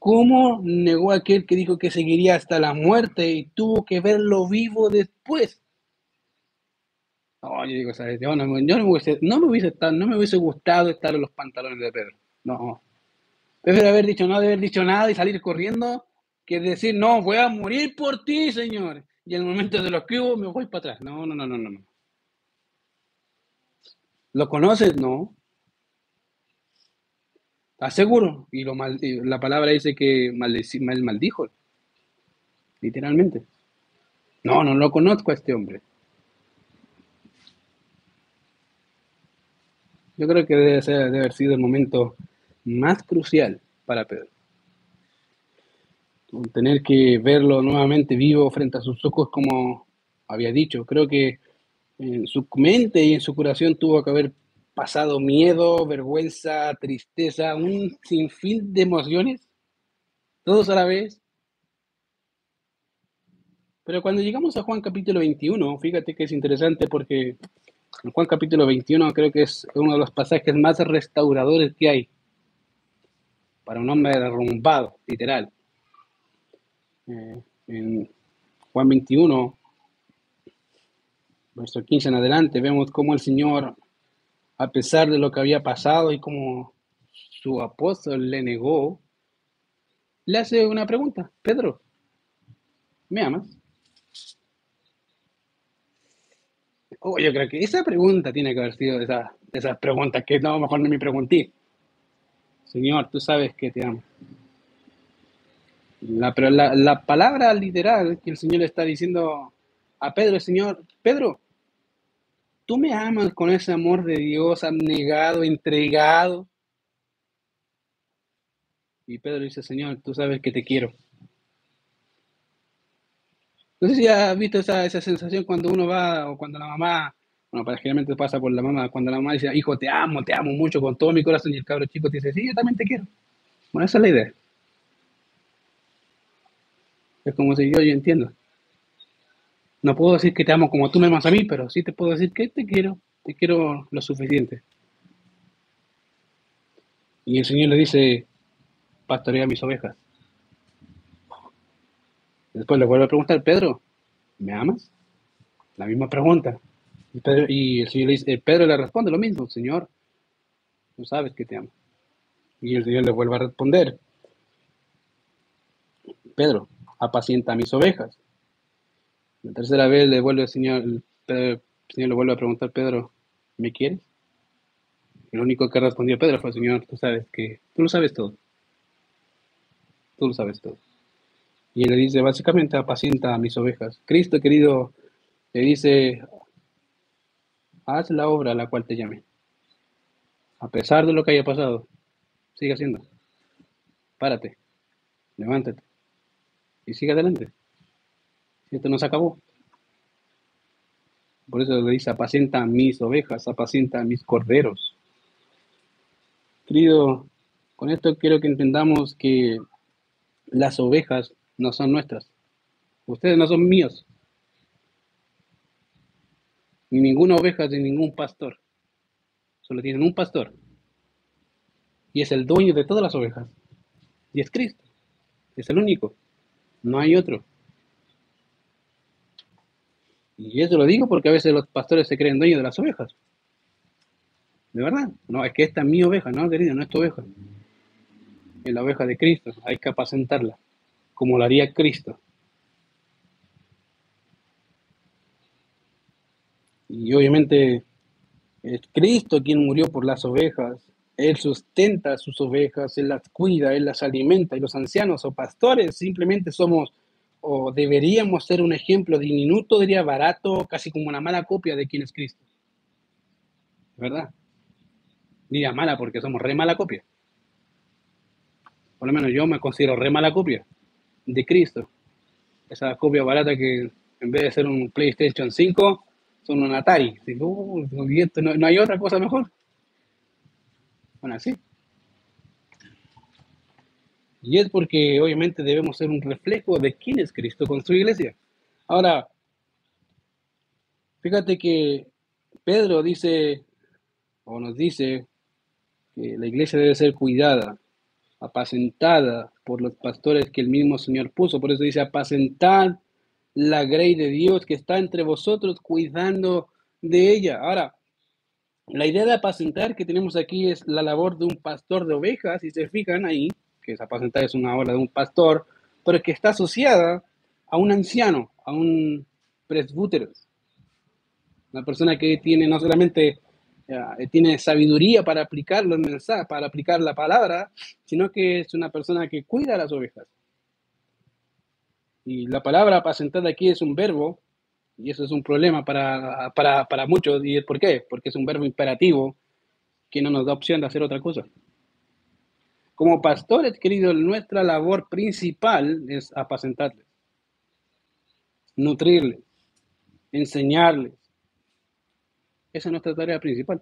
¿Cómo negó aquel que dijo que seguiría hasta la muerte y tuvo que verlo vivo después? No, yo digo, ¿sabes? Yo no, me hubiese, no, no me hubiese gustado estar en los pantalones de Pedro. No. Prefiero haber dicho no, de haber dicho nada y salir corriendo que decir, no, voy a morir por ti, Señor. Y en el momento de los que hubo, me voy para atrás. No, no, no, no, no. ¿Lo conoces? No. ¿Estás? Y lo mal, la palabra dice que mal, maldijo. Literalmente. No, no lo conozco a este hombre. Yo creo que debe, ser, debe haber sido el momento más crucial para Pedro. Tener que verlo nuevamente vivo frente a sus ojos, como había dicho. Creo que en su mente y en su curación tuvo que haber pasado miedo, vergüenza, tristeza, un sinfín de emociones, todos a la vez. Pero cuando llegamos a Juan capítulo 21, fíjate que es interesante porque en Juan capítulo 21 creo que es uno de los pasajes más restauradores que hay para un hombre derrumbado, literal. Eh, en Juan 21, verso 15 en adelante, vemos cómo el Señor a pesar de lo que había pasado y como su apóstol le negó, le hace una pregunta, Pedro, ¿me amas? Oh, yo creo que esa pregunta tiene que haber sido de esas esa preguntas que no, mejor no me pregunté. Señor, tú sabes que te amo. La, pero la, la palabra literal que el Señor le está diciendo a Pedro, Señor, Pedro, tú me amas con ese amor de Dios abnegado, entregado. Y Pedro dice, Señor, tú sabes que te quiero. No sé si has visto esa, esa sensación cuando uno va o cuando la mamá, bueno, para generalmente pasa por la mamá, cuando la mamá dice, hijo, te amo, te amo mucho con todo mi corazón, y el cabro chico te dice, sí, yo también te quiero. Bueno, esa es la idea. Es como si yo, yo entiendo. No puedo decir que te amo como tú me amas a mí, pero sí te puedo decir que te quiero, te quiero lo suficiente. Y el Señor le dice, pastorea mis ovejas. Después le vuelve a preguntar, Pedro, ¿me amas? La misma pregunta. Y, el Señor le dice, eh, Pedro le responde lo mismo, Señor, tú sabes que te amo. Y el Señor le vuelve a responder, Pedro, apacienta mis ovejas. La tercera vez le vuelve el Señor, el, el Señor le vuelve a preguntar, Pedro, ¿me quieres? Lo único que respondió Pedro fue, Señor, tú sabes que, tú lo sabes todo. Tú lo sabes todo. Y él le dice, básicamente, apacienta a mis ovejas. Cristo, querido, le dice, haz la obra a la cual te llamé. A pesar de lo que haya pasado, sigue haciendo. Párate, levántate y sigue adelante. Si esto no se acabó. Por eso le dice, apacienta mis ovejas, apacienta mis corderos. Querido, con esto quiero que entendamos que las ovejas no son nuestras. Ustedes no son míos. Ni ninguna oveja de ningún pastor. Solo tienen un pastor. Y es el dueño de todas las ovejas. Y es Cristo. Es el único. No hay otro. Y eso lo digo porque a veces los pastores se creen dueños de las ovejas. De verdad. No, es que esta es mi oveja, no, querido, no es tu oveja. Es la oveja de Cristo. Hay que apacentarla como lo haría Cristo. Y obviamente es Cristo quien murió por las ovejas. Él sustenta sus ovejas, Él las cuida, Él las alimenta. Y los ancianos o pastores simplemente somos o deberíamos ser un ejemplo diminuto, diría barato, casi como una mala copia de quién es Cristo. ¿Verdad? Diría mala porque somos re mala copia. Por lo menos yo me considero re mala copia de Cristo. Esa copia barata que en vez de ser un PlayStation 5, son un Atari. Uh, no, no hay otra cosa mejor. Bueno, así. Y es porque obviamente debemos ser un reflejo de quién es Cristo con su iglesia. Ahora, fíjate que Pedro dice, o nos dice, que la iglesia debe ser cuidada apacentada por los pastores que el mismo Señor puso. Por eso dice, apacentad la grey de Dios que está entre vosotros cuidando de ella. Ahora, la idea de apacentar que tenemos aquí es la labor de un pastor de ovejas, si se fijan ahí, que es apacentar es una obra de un pastor, pero que está asociada a un anciano, a un presbútero, una persona que tiene no solamente eh, tiene sabiduría para aplicar los mensajes, para aplicar la palabra, sino que es una persona que cuida las ovejas. Y la palabra apacentada aquí es un verbo, y eso es un problema para, para, para muchos. ¿Y por qué? Porque es un verbo imperativo que no nos da opción de hacer otra cosa. Como pastores, queridos, nuestra labor principal es apacentarles, nutrirles, enseñarles, esa es nuestra tarea principal.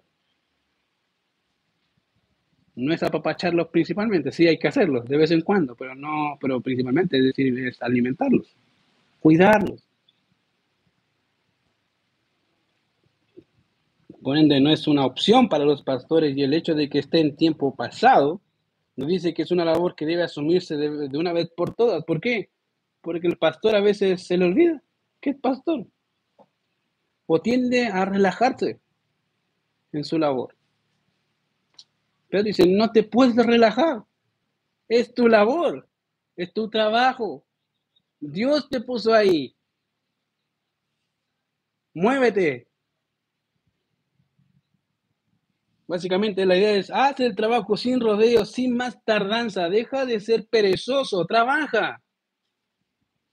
No es apapacharlos principalmente, sí hay que hacerlo de vez en cuando, pero no, pero principalmente es decir, alimentarlos, cuidarlos. Por ende, no es una opción para los pastores y el hecho de que esté en tiempo pasado nos dice que es una labor que debe asumirse de, de una vez por todas. ¿Por qué? Porque el pastor a veces se le olvida que es pastor o tiende a relajarse en su labor. Pero dice, no te puedes relajar. Es tu labor, es tu trabajo. Dios te puso ahí. Muévete. Básicamente la idea es, haz el trabajo sin rodeos, sin más tardanza, deja de ser perezoso, trabaja.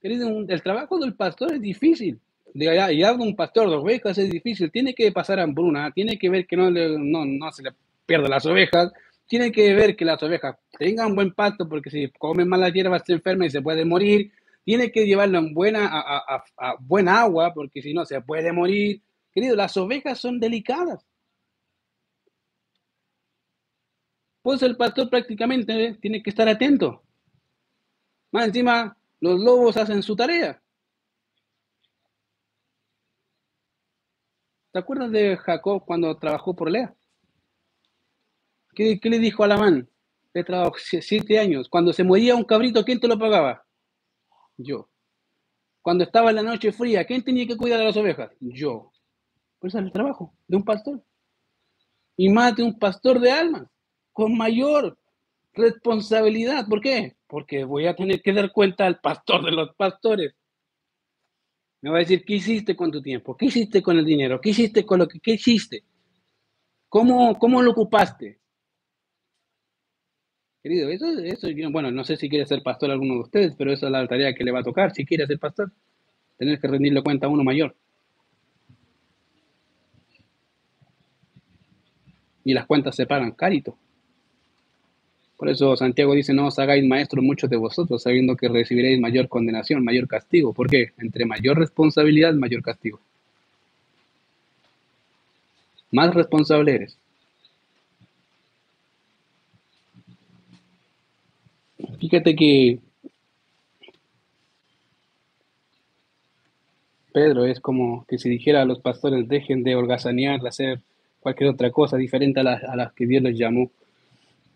el trabajo del pastor es difícil y un pastor de ovejas es difícil, tiene que pasar hambruna, tiene que ver que no, no, no se le pierda las ovejas, tiene que ver que las ovejas tengan buen pasto, porque si comen mala hierba se enferma y se puede morir. Tiene que llevarlo en buena, a, buena agua, porque si no se puede morir. Querido, las ovejas son delicadas. Pues el pastor prácticamente tiene que estar atento. Más encima, los lobos hacen su tarea. ¿Te acuerdas de Jacob cuando trabajó por Lea? ¿Qué, le dijo a Labán? Le trabajó siete años. Cuando se moría un cabrito, ¿quién te lo pagaba? Yo. Cuando estaba en la noche fría, ¿quién tenía que cuidar de las ovejas? Yo. Pues es el trabajo de un pastor. Y más de un pastor de almas, con mayor responsabilidad. ¿Por qué? Porque voy a tener que dar cuenta al pastor de los pastores. Me va a decir, ¿qué hiciste con tu tiempo? ¿Qué hiciste con el dinero? ¿Qué hiciste con lo que qué hiciste? ¿Cómo, cómo lo ocupaste? Querido, eso, eso, bueno, no sé si quiere ser pastor alguno de ustedes, pero esa es la tarea que le va a tocar si quiere ser pastor. Tener que rendirle cuenta a uno mayor. Y las cuentas se pagan carito. Por eso Santiago dice, no os hagáis maestros muchos de vosotros, sabiendo que recibiréis mayor condenación, mayor castigo. ¿Por qué? Entre mayor responsabilidad, mayor castigo. Más responsable eres. Fíjate que Pedro es como que si dijera a los pastores, dejen de holgazanear, de hacer cualquier otra cosa diferente a las a que Dios les llamó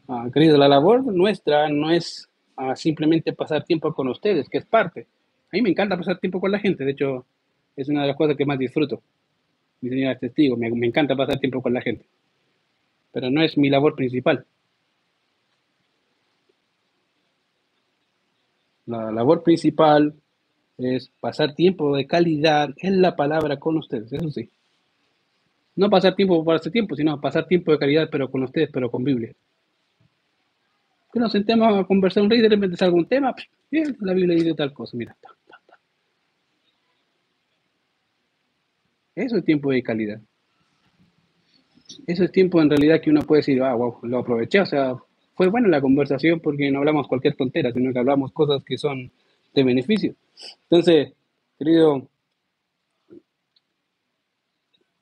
Ah, querido, la labor nuestra no es ah, simplemente pasar tiempo con ustedes, que es parte. A mí me encanta pasar tiempo con la gente, de hecho, es una de las cosas que más disfruto. Mi señora es testigo, me, me encanta pasar tiempo con la gente. Pero no es mi labor principal. La labor principal es pasar tiempo de calidad en la palabra con ustedes, eso sí. No pasar tiempo por hacer tiempo, sino pasar tiempo de calidad, pero con ustedes, pero con Biblia que nos sentemos a conversar un rey de repente sale algún tema, bien, la Biblia dice tal cosa, mira. Eso es tiempo de calidad. Eso es tiempo en realidad que uno puede decir, ah, wow, lo aproveché, o sea, fue buena la conversación porque no hablamos cualquier tontera, sino que hablamos cosas que son de beneficio. Entonces, querido,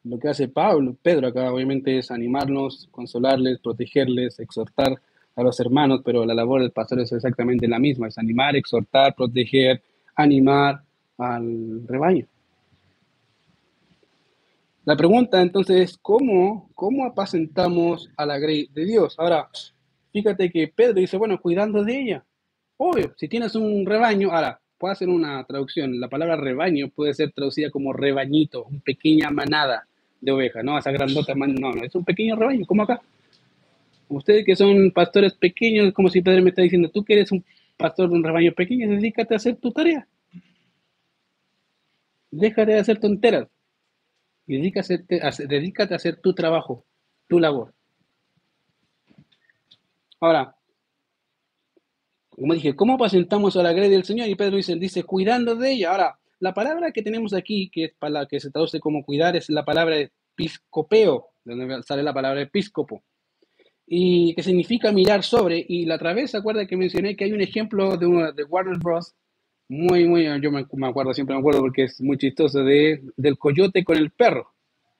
lo que hace Pablo, Pedro acá obviamente es animarnos, consolarles, protegerles, exhortar a los hermanos, pero la labor del pastor es exactamente la misma, es animar, exhortar, proteger, animar al rebaño. La pregunta entonces es, ¿cómo, cómo apacentamos a la grey de Dios? Ahora, fíjate que Pedro dice, bueno, cuidando de ella. Obvio, si tienes un rebaño, ahora, puedo hacer una traducción, la palabra rebaño puede ser traducida como rebañito, una pequeña manada de ovejas, ¿no? Esa grandota, no, no, es un pequeño rebaño, como acá. Ustedes que son pastores pequeños, como si Pedro me está diciendo, tú que eres un pastor de un rebaño pequeño, dedícate a hacer tu tarea. Déjate de hacer tonteras. Y dedícate a hacer tu trabajo, tu labor. Ahora, como dije, ¿cómo apacentamos a la grey del Señor? Y Pedro dice, dice, cuidando de ella. Ahora, la palabra que tenemos aquí, que es para que se traduce como cuidar, es la palabra episcopeo, donde sale la palabra episcopo y que significa mirar sobre. Y la otra vez, ¿se acuerda que mencioné que hay un ejemplo de, de Warner Bros. Muy, muy, yo me, acuerdo, siempre me acuerdo porque es muy chistoso, de, del coyote con el perro.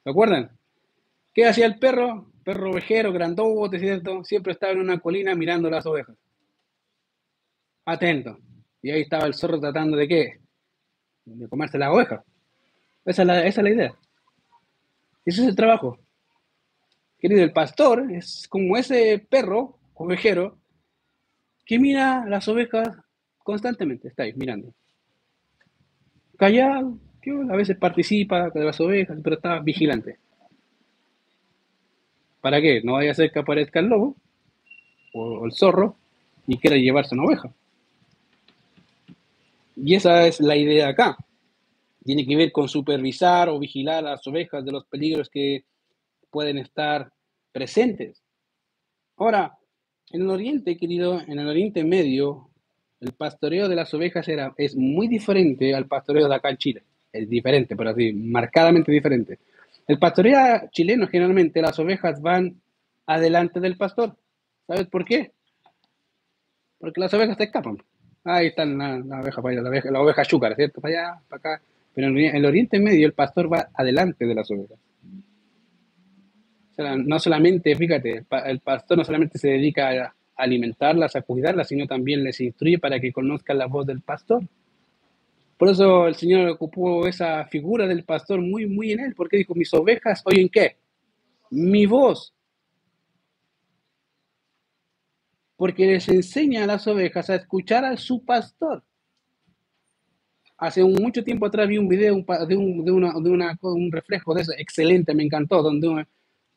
¿Se acuerdan? ¿Qué hacía el perro? Perro ovejero, grandote, ¿cierto? Siempre estaba en una colina mirando las ovejas. Atento. Y ahí estaba el zorro tratando de qué? De comerse la oveja. Esa es la, esa es la idea. Ese es el trabajo. Querido, el pastor es como ese perro ovejero que mira las ovejas constantemente, está mirando. Callado, a veces participa de las ovejas, pero está vigilante. ¿Para qué? No vaya a ser que aparezca el lobo o el zorro y quiera llevarse una oveja. Y esa es la idea acá. Tiene que ver con supervisar o vigilar a las ovejas de los peligros que pueden estar presentes. Ahora, en el Oriente, querido, en el Oriente Medio, el pastoreo de las ovejas era, es muy diferente al pastoreo de acá en Chile. Es diferente, pero así, marcadamente diferente. El pastoreo chileno, generalmente, las ovejas van adelante del pastor. ¿Sabes por qué? Porque las ovejas se escapan. Ahí están la, la oveja para allá, la oveja, la ¿cierto? Para allá, para acá. Pero en el Oriente Medio el pastor va adelante de las ovejas. O sea, no solamente, fíjate, el pastor no solamente se dedica a alimentarlas, a cuidarlas, sino también les instruye para que conozcan la voz del pastor. Por eso el Señor ocupó esa figura del pastor muy, muy en él, porque dijo, mis ovejas oyen qué? Mi voz. Porque les enseña a las ovejas a escuchar a su pastor. Hace mucho tiempo atrás vi un video de, un, una, de una- un reflejo de eso, excelente, me encantó, donde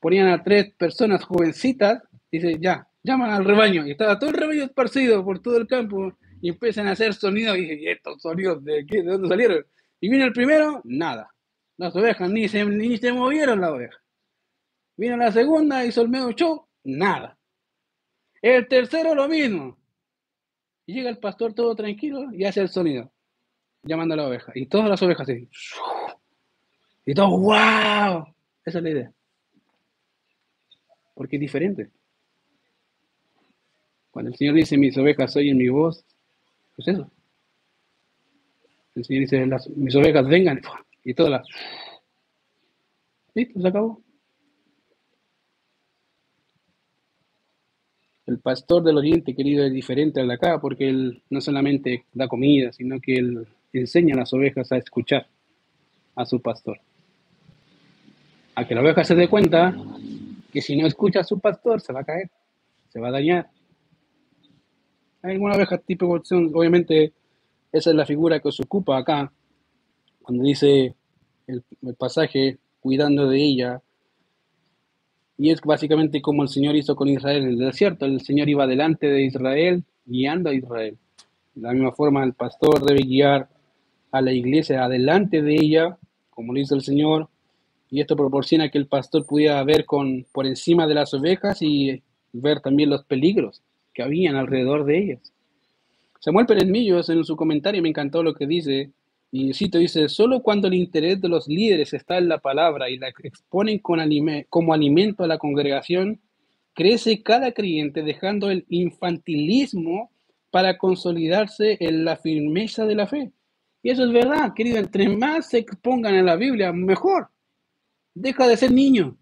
ponían a tres personas jovencitas, dice, ya, llaman al rebaño, y estaba todo el rebaño esparcido por todo el campo, y empiezan a hacer sonidos, y dije, ¿y estos sonidos de, qué? ¿De dónde salieron? Y vino el primero, nada, las ovejas, ni se, ni se movieron las ovejas. Vino la segunda, hizo el medio show, nada. El tercero lo mismo. Llega el pastor todo tranquilo y hace el sonido, llamando a la oveja. Y todas las ovejas así. Y todos, wow. Esa es la idea. Porque es diferente. Cuando el Señor dice, mis ovejas oyen mi voz, pues eso. El Señor dice, mis ovejas vengan. Y todas las... Listo, se acabó. El pastor del oriente, querido, es diferente al de acá porque él no solamente da comida, sino que él enseña a las ovejas a escuchar a su pastor. A que la oveja se dé cuenta que si no escucha a su pastor se va a caer, se va a dañar. Hay alguna oveja tipo, obviamente, esa es la figura que se ocupa acá, cuando dice el, el pasaje, cuidando de ella, y es básicamente como el Señor hizo con Israel en el desierto. El Señor iba delante de Israel, guiando a Israel. De la misma forma, el pastor debe guiar a la iglesia adelante de ella, como lo hizo el Señor. Y esto proporciona que el pastor pudiera ver con, por encima de las ovejas y ver también los peligros que habían alrededor de ellas. Samuel en su comentario me encantó lo que dice, y cito, dice, solo cuando el interés de los líderes está en la palabra y la exponen con como alimento a la congregación, crece cada creyente dejando el infantilismo para consolidarse en la firmeza de la fe. Y eso es verdad, querido, entre más se expongan en la Biblia, mejor. Deja de ser niño.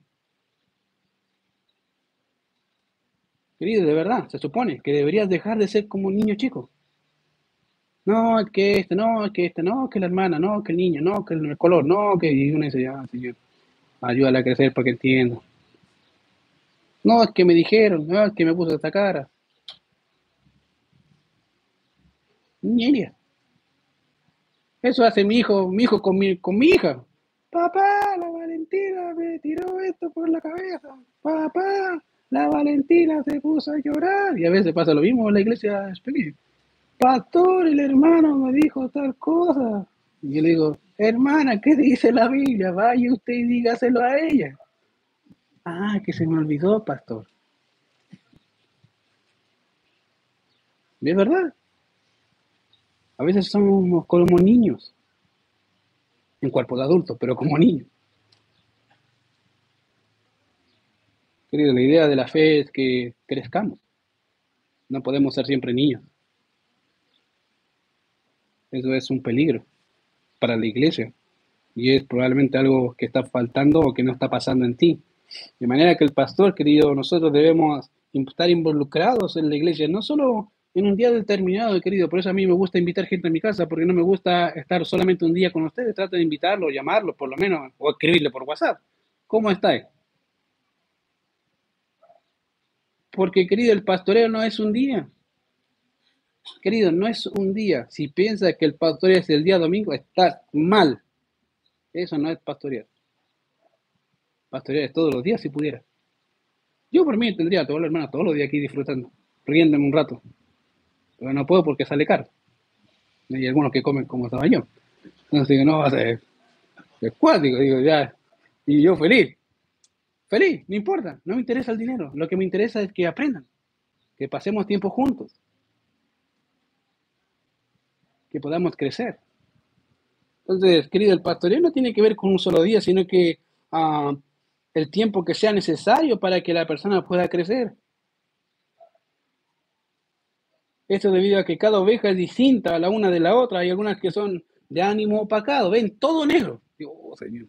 Querido, de verdad, se supone que deberías dejar de ser como un niño chico. No, es que este, no, es que este, no, que la hermana, no, que el niño, no, que el color, no, que y uno dice, ya, señor, ayúdala a crecer para que entienda. No, es que me dijeron, no, es que me puso esta cara. Niña. Eso hace mi hijo, mi hijo con mi, con mi hija. Papá, la Valentina me tiró esto por la cabeza. Papá, la Valentina se puso a llorar. Y a veces pasa lo mismo en la iglesia. Pastor, el hermano me dijo tal cosa. Y yo le digo, hermana, ¿qué dice la Biblia? Vaya usted y dígaselo a ella. Ah, que se me olvidó, pastor. ¿Y es verdad? A veces somos como niños, en cuerpo de adultos, pero como niños. Querido, la idea de la fe es que crezcamos. No podemos ser siempre niños. Eso es un peligro para la iglesia y es probablemente algo que está faltando o que no está pasando en ti. De manera que el pastor, querido, nosotros debemos estar involucrados en la iglesia, no solo en un día determinado, querido. Por eso a mí me gusta invitar gente a mi casa, porque no me gusta estar solamente un día con ustedes. Trato de invitarlo, llamarlo, por lo menos, o escribirle por WhatsApp. ¿Cómo estáis? Porque, querido, el pastoreo no es un día. Querido, no es un día. Si piensas que el pastoreo es el día domingo, estás mal. Eso no es pastorear. Pastorear es todos los días si pudiera. Yo por mí tendría a todos los hermanos todos los días aquí disfrutando, riéndome un rato. Pero no puedo porque sale caro. Hay algunos que comen como estaba yo. Entonces digo, no va a ser es cuático, digo, ya. Y yo feliz. Feliz, no importa, no me interesa el dinero. Lo que me interesa es que aprendan, que pasemos tiempo juntos, que podamos crecer. Entonces, querido, el pastoreo no tiene que ver con un solo día, sino que uh, el tiempo que sea necesario para que la persona pueda crecer. Esto debido a que cada oveja es distinta la una de la otra. Hay algunas que son de ánimo opacado, ven todo negro. Digo, oh, señor.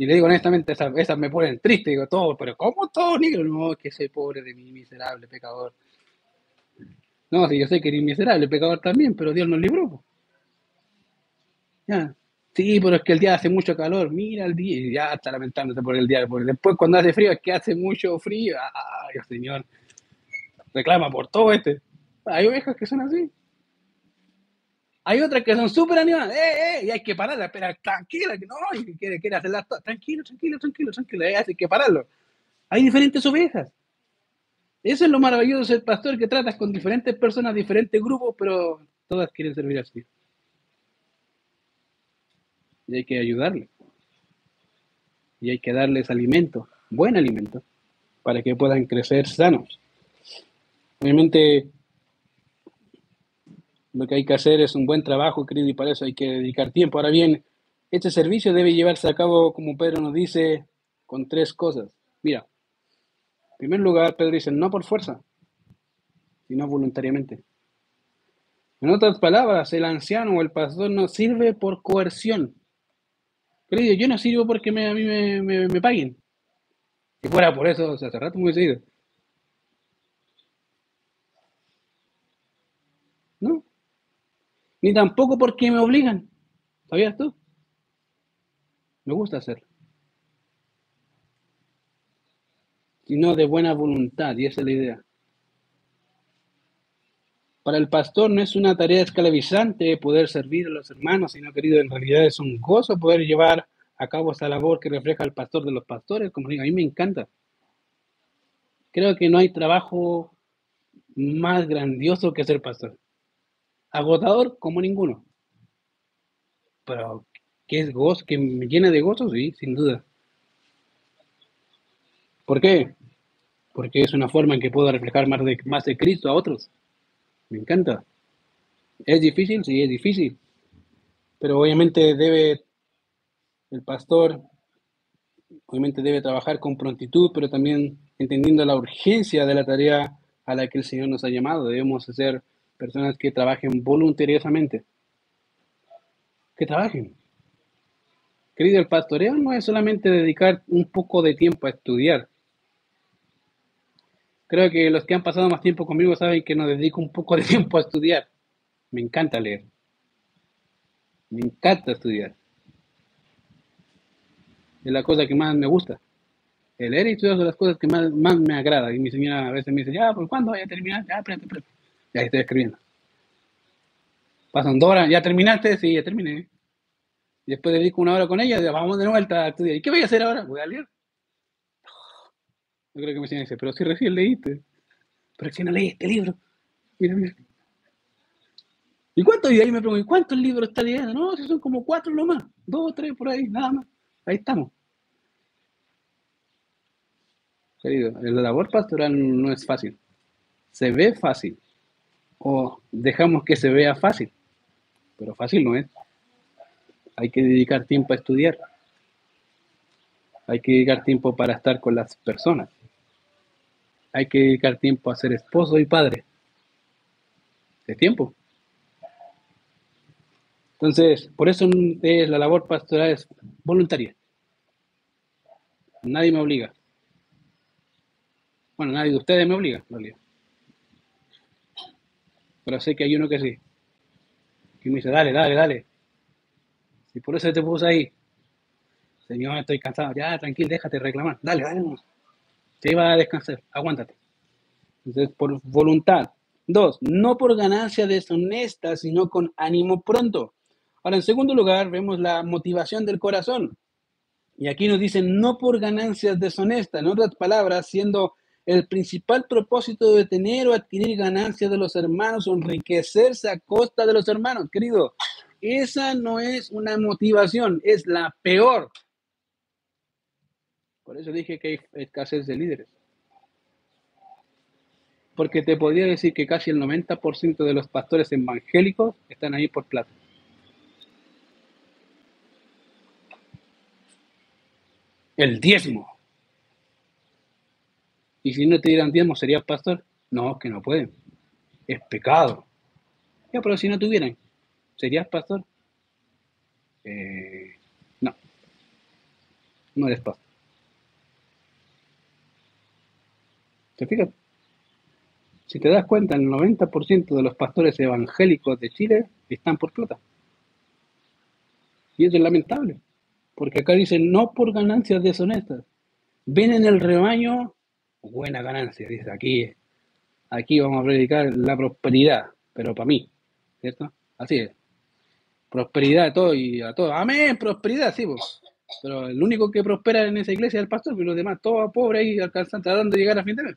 Y le digo honestamente, esas, me ponen triste. Digo, todo, pero ¿cómo todo negro? No, que soy pobre de mi miserable pecador. No, sí, yo sé que eres miserable pecador también, pero Dios nos libró. Ya. Sí, pero es que el día hace mucho calor. Mira el día. Y ya está lamentándose por el día. Porque después, cuando hace frío, es que hace mucho frío. Ay, señor. Reclama por todo este. Hay ovejas que son así. Hay otras que son súper animadas. ¡Eh, eh! Y hay que pararla. Espera, tranquila. Que no, quiere, quiere hacerla Tranquilo, tranquilo, tranquilo, tranquilo. Hay que pararlo. Hay diferentes ovejas. Eso es lo maravilloso de ser pastor, que tratas con diferentes personas, diferentes grupos, pero todas quieren servir así. Y hay que ayudarles. Y hay que darles alimento, buen alimento, para que puedan crecer sanos. Obviamente, lo que hay que hacer es un buen trabajo, querido, y para eso hay que dedicar tiempo. Ahora bien, este servicio debe llevarse a cabo, como Pedro nos dice, con tres cosas. Mira, en primer lugar, Pedro dice, no por fuerza, sino voluntariamente. En otras palabras, el anciano o el pastor no sirve por coerción. Querido, yo no sirvo porque me, a mí me, paguen. Si fuera por eso, o sea, hace rato me hubiese ido. No. Ni tampoco porque me obligan. ¿Sabías tú? Me gusta hacerlo. Sino de buena voluntad, y esa es la idea. Para el pastor no es una tarea esclavizante poder servir a los hermanos, sino, querido, en realidad es un gozo poder llevar a cabo esa labor que refleja el pastor de los pastores. Como digo, a mí me encanta. Creo que no hay trabajo más grandioso que ser pastor. Agotador como ninguno. Pero que es gozo, que me llena de gozo, sí, sin duda. ¿Por qué? Porque es una forma en que puedo reflejar más de, más de Cristo a otros. Me encanta. ¿Es difícil? Sí, es difícil. Pero obviamente debe, el pastor, obviamente debe trabajar con prontitud, pero también entendiendo la urgencia de la tarea a la que el Señor nos ha llamado. Debemos ser personas que trabajen voluntariosamente. Que trabajen. Querido, el pastoreo no es solamente dedicar un poco de tiempo a estudiar. Creo que los que han pasado más tiempo conmigo saben que no dedico un poco de tiempo a estudiar. Me encanta leer. Me encanta estudiar. Es la cosa que más me gusta. El leer y estudiar son las cosas que más, más me agrada. Y mi señora a veces me dice, ya, ¿por cuándo voy a terminar? Ya, espérate. Ya estoy escribiendo. Pasan dos horas, ¿ya terminaste? Sí, ya terminé. Y después dedico una hora con ella, vamos de vuelta a estudiar. ¿Y qué voy a hacer ahora? Voy a leer. Yo creo que me dice, pero si recién leíste. Pero si no leíste el libro. Mira, mira. ¿Y cuántos? Y ahí me pregunto, ¿cuántos libros está leyendo? No, si son como cuatro nomás. Dos o tres por ahí, nada más. Ahí estamos. Querido, la labor pastoral no es fácil. Se ve fácil o dejamos que se vea fácil, pero fácil no es. Hay que dedicar tiempo a estudiar. Hay que dedicar tiempo para estar con las personas. Hay que dedicar tiempo a ser esposo y padre. Es tiempo. Entonces, por eso la labor pastoral es voluntaria. Nadie me obliga. Bueno, nadie de ustedes me obliga, en realidad. Pero sé que hay uno que sí. Que me dice, dale, dale, dale. Y por eso te puse ahí. Señor, estoy cansado. Ya, tranquilo, déjate reclamar. Dale, dale. Te iba a descansar. Aguántate. Entonces, por voluntad. Dos, no por ganancia deshonesta, sino con ánimo pronto. Ahora, en segundo lugar, vemos la motivación del corazón. Y aquí nos dicen, no por ganancias deshonestas. En otras palabras, siendo el principal propósito de tener o adquirir ganancias de los hermanos o enriquecerse a costa de los hermanos. Querido, esa no es una motivación, es la peor. Por eso dije que hay escasez de líderes. Porque te podría decir que casi el 90% de los pastores evangélicos están ahí por plata. El diezmo. Y si no te dieran diezmo, ¿serías pastor? No, que no pueden. Es pecado. Ya, pero si no tuvieran, ¿serías pastor? Eh, no, no eres pastor. ¿Te fijas? Si te das cuenta, el 90% de los pastores evangélicos de Chile están por plata. Y eso es lamentable, porque acá dicen no por ganancias deshonestas. Ven en el rebaño buena ganancia, dice aquí, aquí vamos a predicar la prosperidad, pero para mí, ¿cierto? Así es. Prosperidad a todo y a todo. Amén, prosperidad, sí, pues. Pero el único que prospera en esa iglesia es el pastor, y los demás todos pobres y alcanzan tratando de llegar a fin de mes.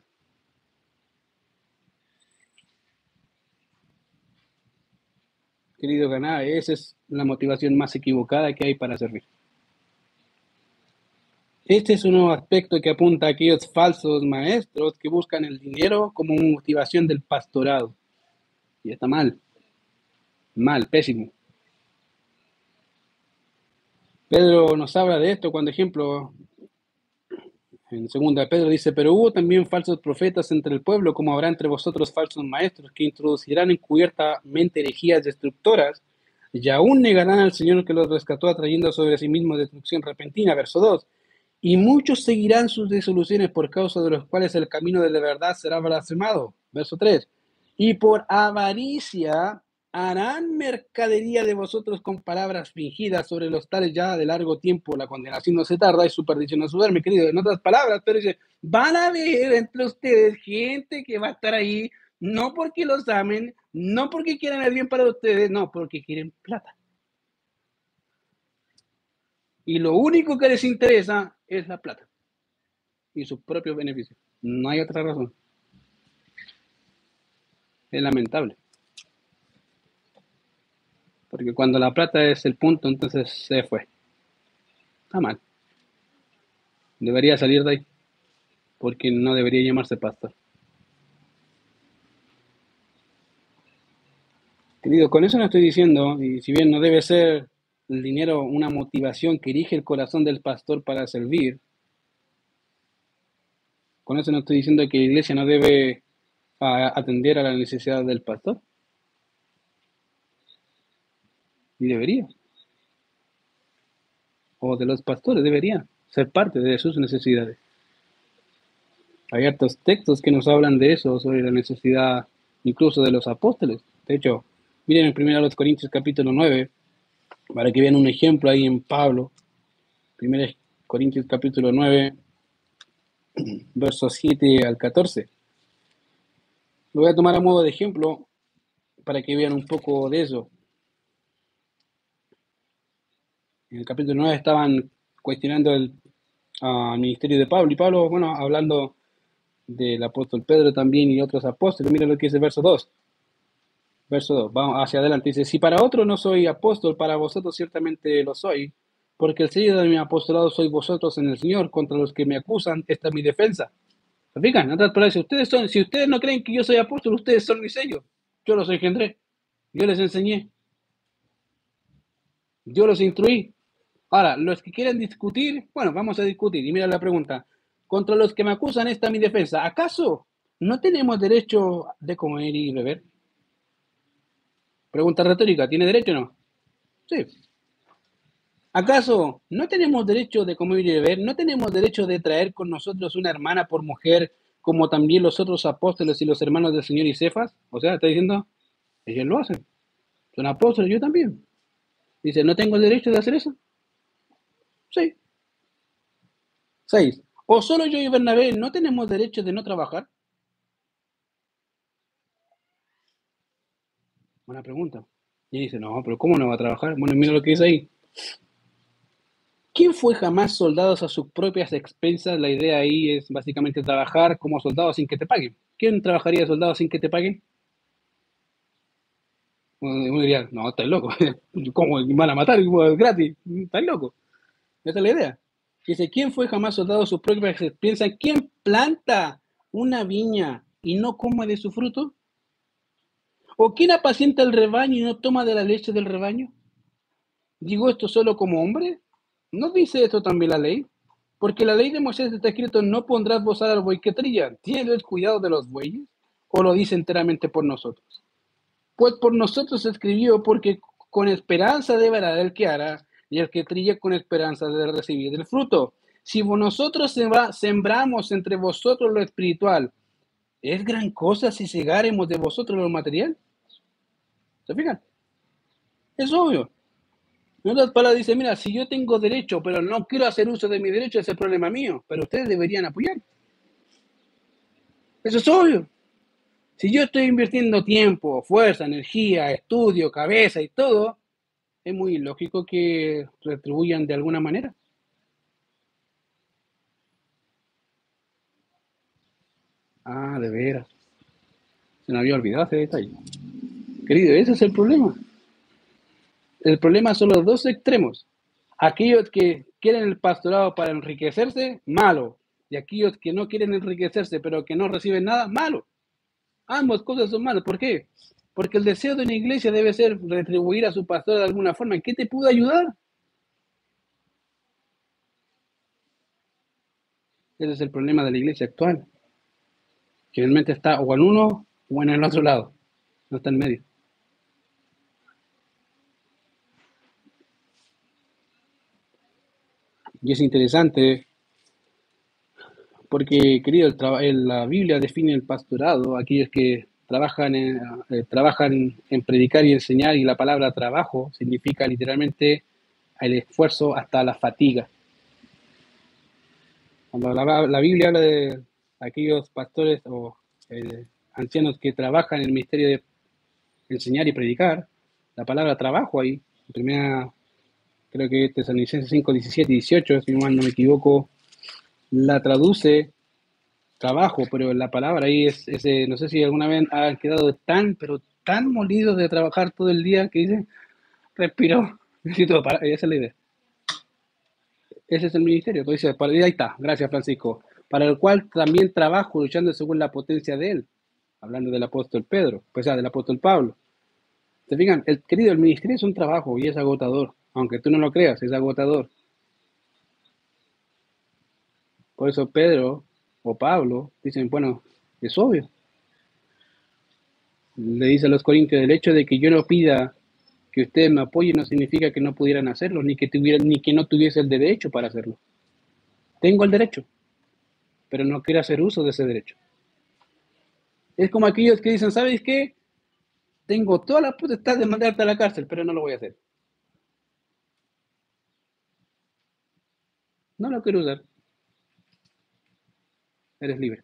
Querido ganar, esa es la motivación más equivocada que hay para servir. Este es un aspecto que apunta a aquellos falsos maestros que buscan el dinero como motivación del pastorado. Y está mal. Mal, pésimo. Pedro nos habla de esto cuando, ejemplo, en segunda Pedro dice, pero hubo también falsos profetas entre el pueblo, como habrá entre vosotros falsos maestros, que introducirán encubiertamente herejías destructoras, y aún negarán al Señor que los rescató, atrayendo sobre sí mismo destrucción repentina. Verso 2. Y muchos seguirán sus disoluciones por causa de los cuales el camino de la verdad será blasfemado. Verso 3. Y por avaricia harán mercadería de vosotros con palabras fingidas sobre los tales ya de largo tiempo. La condenación no se tarda y su perdición no se mi querido. En otras palabras, pero dice, van a ver entre ustedes gente que va a estar ahí, no porque los amen, no porque quieran el bien para ustedes, no, porque quieren plata. Y lo único que les interesa es la plata y sus propios beneficios. No hay otra razón. Es lamentable. Porque cuando la plata es el punto, entonces se fue. Está mal. Debería salir de ahí. Porque no debería llamarse pastor. Querido, con eso no estoy diciendo, y si bien no debe ser el dinero una motivación que dirige el corazón del pastor para servir, con eso no estoy diciendo que la iglesia no debe atender a la necesidad del pastor. Y debería. O de los pastores debería ser parte de sus necesidades. Hay hartos textos que nos hablan de eso, sobre la necesidad incluso de los apóstoles. De hecho, miren en 1 Corintios capítulo 9, para que vean un ejemplo ahí en Pablo. 1 Corintios capítulo 9, versos 7 al 14. Lo voy a tomar a modo de ejemplo para que vean un poco de eso. en el capítulo 9 estaban cuestionando el ministerio de Pablo. Y Pablo, bueno, hablando del apóstol Pedro también y otros apóstoles, mira lo que dice el verso 2. Verso 2, vamos hacia adelante. Dice, si para otro no soy apóstol, para vosotros ciertamente lo soy, porque el sello de mi apostolado soy vosotros en el Señor, contra los que me acusan, esta es mi defensa. ¿Se fijan? ustedes son, si ustedes no creen que yo soy apóstol, ustedes son mi sello. Yo los engendré. Yo les enseñé. Yo los instruí. Ahora, los que quieren discutir, bueno, vamos a discutir. Y mira la pregunta. Contra los que me acusan esta mi defensa. ¿Acaso no tenemos derecho de comer y beber? Pregunta retórica. ¿Tiene derecho o no? Sí. ¿Acaso no tenemos derecho de comer y beber? ¿No tenemos derecho de traer con nosotros una hermana por mujer, como también los otros apóstoles y los hermanos del Señor y Cefas? O sea, está diciendo, ellos lo hacen. Son apóstoles, yo también. Dice, ¿no tengo derecho de hacer eso? Sí. Seis. ¿O solo yo y Bernabé no tenemos derecho de no trabajar? Buena pregunta. Y dice, no, pero ¿cómo no va a trabajar? Bueno, mira lo que dice ahí. ¿Quién fue jamás soldados a sus propias expensas? La idea ahí es básicamente trabajar como soldado sin que te paguen. ¿Quién trabajaría soldado sin que te paguen? Uno diría, no, estás loco. ¿Cómo van a matar gratis? Estás loco. Esa es la idea. Dice, ¿quién fue jamás soldado su propia piensa ¿Quién planta una viña y no come de su fruto? ¿O quién apacienta el rebaño y no toma de la leche del rebaño? ¿Digo esto solo como hombre? ¿No dice esto también la ley? Porque la ley de Moisés está escrito, no pondrás vos al buey que trilla. ¿Tienes cuidado de los bueyes? ¿O lo dice enteramente por nosotros? pues por nosotros escribió, porque con esperanza de ver el que hará, y el que trilla con esperanza de recibir el fruto. Si nosotros sembramos entre vosotros lo espiritual, ¿es gran cosa si cegaremos de vosotros lo material? ¿Se fijan? Es obvio. En otras palabras dice, mira, si yo tengo derecho, pero no quiero hacer uso de mi derecho, es el problema mío, pero ustedes deberían apoyar. Eso es obvio. Si yo estoy invirtiendo tiempo, fuerza, energía, estudio, cabeza y todo, es muy lógico que retribuyan de alguna manera. Ah, de veras. Se me había olvidado ese detalle. Querido, ese es el problema. El problema son los dos extremos. Aquellos que quieren el pastorado para enriquecerse, malo. Y aquellos que no quieren enriquecerse, pero que no reciben nada, malo. Ambas cosas son malas. ¿Por qué? Porque el deseo de una iglesia debe ser retribuir a su pastor de alguna forma. ¿En qué te pudo ayudar? Ese es el problema de la iglesia actual. Generalmente está o en uno o en el otro lado. No está en medio. Y es interesante porque, querido, la Biblia define el pastorado, aquellos que trabajan en, eh, trabajan en predicar y enseñar, y la palabra trabajo significa literalmente el esfuerzo hasta la fatiga. Cuando la, Biblia habla de aquellos pastores o eh, ancianos que trabajan en el ministerio de enseñar y predicar, la palabra trabajo ahí, primera, creo que es Tesalonicenses 5, 17 y 18, si no me equivoco, la traduce trabajo, pero la palabra ahí es, ese, no sé si alguna vez han quedado tan, pero tan molidos de trabajar todo el día que dice, respiró, necesito para, esa es la idea. Ese es el ministerio, tú dices, ahí está, gracias Francisco, para el cual también trabajo luchando según la potencia de él, hablando del apóstol Pedro, pues ya, del apóstol Pablo. ¿Se fijan? El, querido, el ministerio es un trabajo y es agotador, aunque tú no lo creas, es agotador. Por eso Pedro o Pablo dicen, bueno, es obvio. Le dice a los corintios, el hecho de que yo no pida que ustedes me apoyen no significa que no pudieran hacerlo, ni que tuvieran, ni que no tuviese el derecho para hacerlo. Tengo el derecho, pero no quiero hacer uso de ese derecho. Es como aquellos que dicen, ¿sabes qué? Tengo toda la potestad de mandarte a la cárcel, pero no lo voy a hacer. No lo quiero usar eres libre.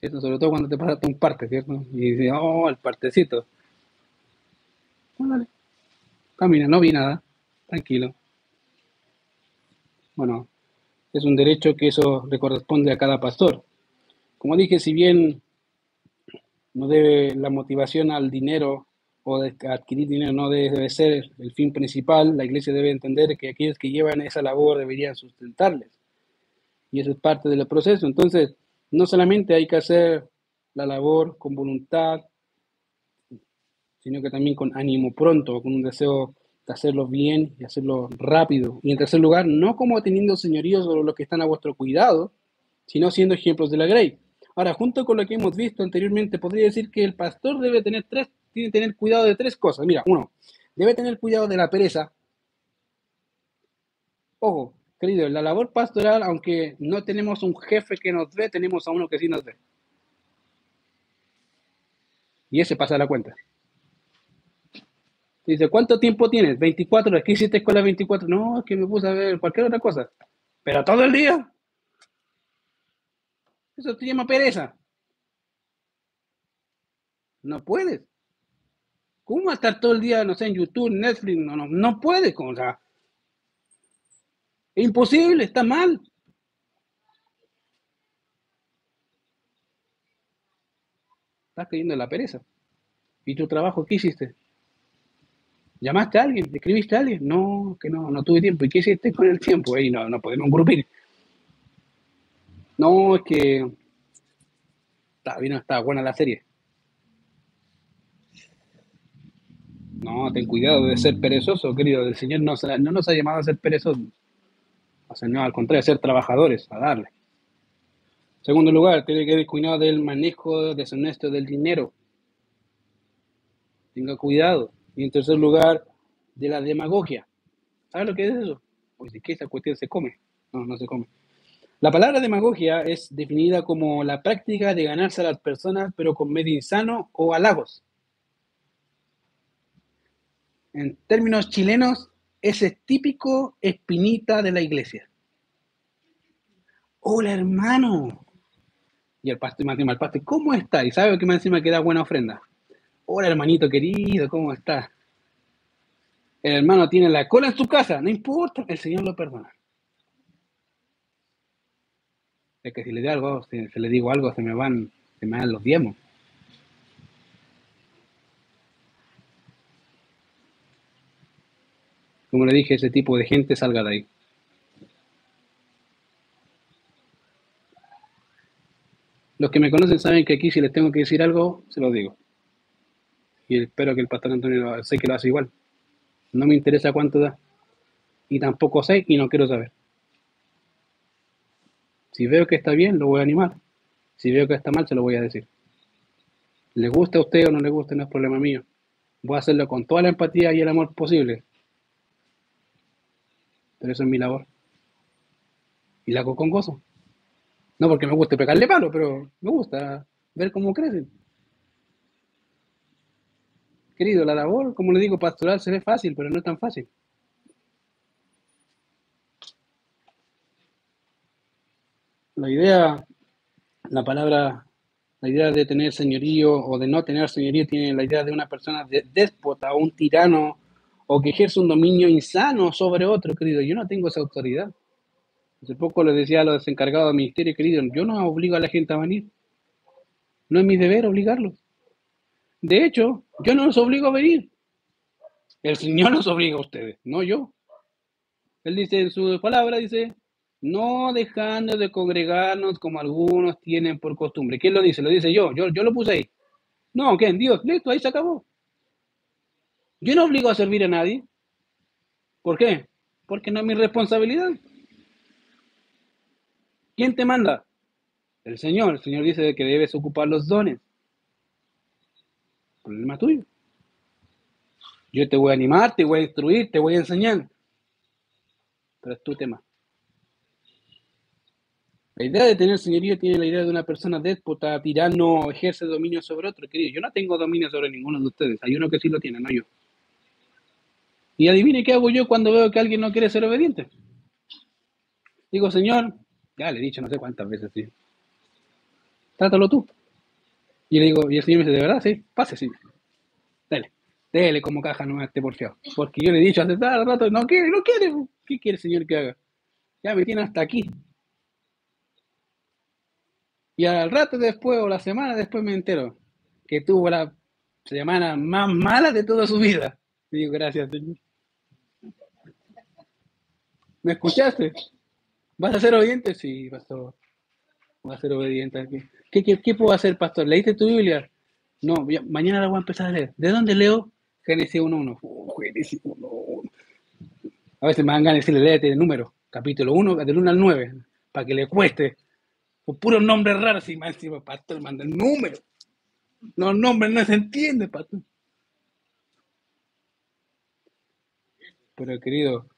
¿Cierto? Sobre todo cuando te pasa un parte, ¿cierto? Y dices, oh, el partecito. Camina, no vi nada. Tranquilo. Bueno, es un derecho que eso le corresponde a cada pastor. Como dije, si bien no debe la motivación al dinero o de adquirir dinero no debe ser el fin principal, la iglesia debe entender que aquellos que llevan esa labor deberían sustentarles y eso es parte del proceso. Entonces, no solamente hay que hacer la labor con voluntad, sino que también con ánimo pronto, con un deseo de hacerlo bien y hacerlo rápido. Y en tercer lugar, no como teniendo señoríos sobre los que están a vuestro cuidado, sino siendo ejemplos de la grey. Ahora, junto con lo que hemos visto anteriormente, podría decir que el pastor debe tener tres, tiene que tener cuidado de tres cosas. Mira, uno, debe tener cuidado de la pereza. Ojo, Querido, la labor pastoral, aunque no tenemos un jefe que nos ve, tenemos a uno que sí nos ve. Y ese pasa la cuenta. Dice, ¿cuánto tiempo tienes? 24 horas. ¿Qué hiciste las 24? No, es que me puse a ver cualquier otra cosa. Pero todo el día. Eso te llama pereza. No puedes. ¿Cómo estar todo el día, no sé, en YouTube, Netflix? No, no, no puedes. O imposible, está mal. Estás cayendo en la pereza. ¿Y tu trabajo qué hiciste? ¿Llamaste a alguien? ¿Escribiste a alguien? No, que no, no tuve tiempo. ¿Y qué hiciste con el tiempo? No, no podemos grupir. No, es que está está buena la serie. No, ten cuidado de ser perezoso, querido. El Señor no, no nos ha llamado a ser perezosos no, al contrario, ser trabajadores, a darle. Segundo lugar, tiene que cuidado del manejo deshonesto del dinero. Tenga cuidado. Y en tercer lugar, de la demagogia. ¿Sabe lo que es eso? Pues de que esa cuestión se come. No, no se come. La palabra demagogia es definida como la práctica de ganarse a las personas, pero con medio insano o halagos. En términos chilenos, ese es típico espinita de la iglesia. Hola, hermano. Y el pastor, más el pastor, ¿cómo está? Y sabe que más encima queda buena ofrenda. Hola, hermanito querido, ¿cómo está? El hermano tiene la cola en su casa, no importa, el Señor lo perdona. Es que si le digo algo, si, le digo algo, se me van, se me dan los diezmos. Como le dije, ese tipo de gente salga de ahí. Los que me conocen saben que aquí si les tengo que decir algo, se lo digo. Y espero que el pastor Antonio sé que lo hace igual. No me interesa cuánto da. Y tampoco sé y no quiero saber. Si veo que está bien, lo voy a animar. Si veo que está mal, se lo voy a decir. Le gusta a usted o no le gusta, no es problema mío. Voy a hacerlo con toda la empatía y el amor posible. Pero eso es mi labor. Y la hago con gozo. No porque me guste pegarle palo, pero me gusta ver cómo crecen. Querido, la labor, como le digo, pastoral se ve fácil, pero no es tan fácil. La idea, la palabra, la idea de tener señorío o de no tener señorío tiene la idea de una persona de, déspota o un tirano o que ejerce un dominio insano sobre otro, querido. Yo no tengo esa autoridad. Hace poco le decía a los encargados del ministerio, querido, yo no obligo a la gente a venir. No es mi deber obligarlos. De hecho, yo no los obligo a venir. El Señor los obliga a ustedes, no yo. Él dice en su palabra, dice, no dejando de congregarnos como algunos tienen por costumbre. ¿Quién lo dice? Lo dice yo, yo, yo lo puse ahí. No, ¿quién? Dios, listo, ahí se acabó. Yo no obligo a servir a nadie. ¿Por qué? Porque no es mi responsabilidad. ¿Quién te manda? El Señor. El Señor dice que debes ocupar los dones. Problema tuyo. Yo te voy a animar, te voy a instruir, te voy a enseñar. Pero es tu tema. La idea de tener señorío tiene la idea de una persona déspota, tirano, ejerce dominio sobre otro. Querido, yo no tengo dominio sobre ninguno de ustedes. Hay uno que sí lo tiene, no yo. Y adivine qué hago yo cuando veo que alguien no quiere ser obediente. Digo, Señor, ya le he dicho no sé cuántas veces. Trátalo tú. Y le digo, y el Señor me dice, ¿de verdad? Sí, pase, sí. Dale, dale como caja, no me esté porfiado. Porque yo le he dicho hace rato, no quiere, no quiere. ¿Qué quiere el Señor que haga? Ya me tiene hasta aquí. Y al rato después, o la semana después, me entero que tuvo la semana más mala de toda su vida. Y digo, gracias, Señor. ¿Me escuchaste? ¿Vas a ser obediente? Sí, pastor. Voy a ser obediente aquí. ¿Qué, qué, puedo hacer, pastor? ¿Leíste tu Biblia? No, mañana la voy a empezar a leer. ¿De dónde leo? Génesis 1.1. Uh, Génesis 1.1. A veces me dan ganas de decirle, léete el número. Capítulo 1, del 1 al 9. Para que le cueste. Por puros nombres raros. Y más encima, pastor, manda el número. Los nombres no se entienden, pastor. Pero querido,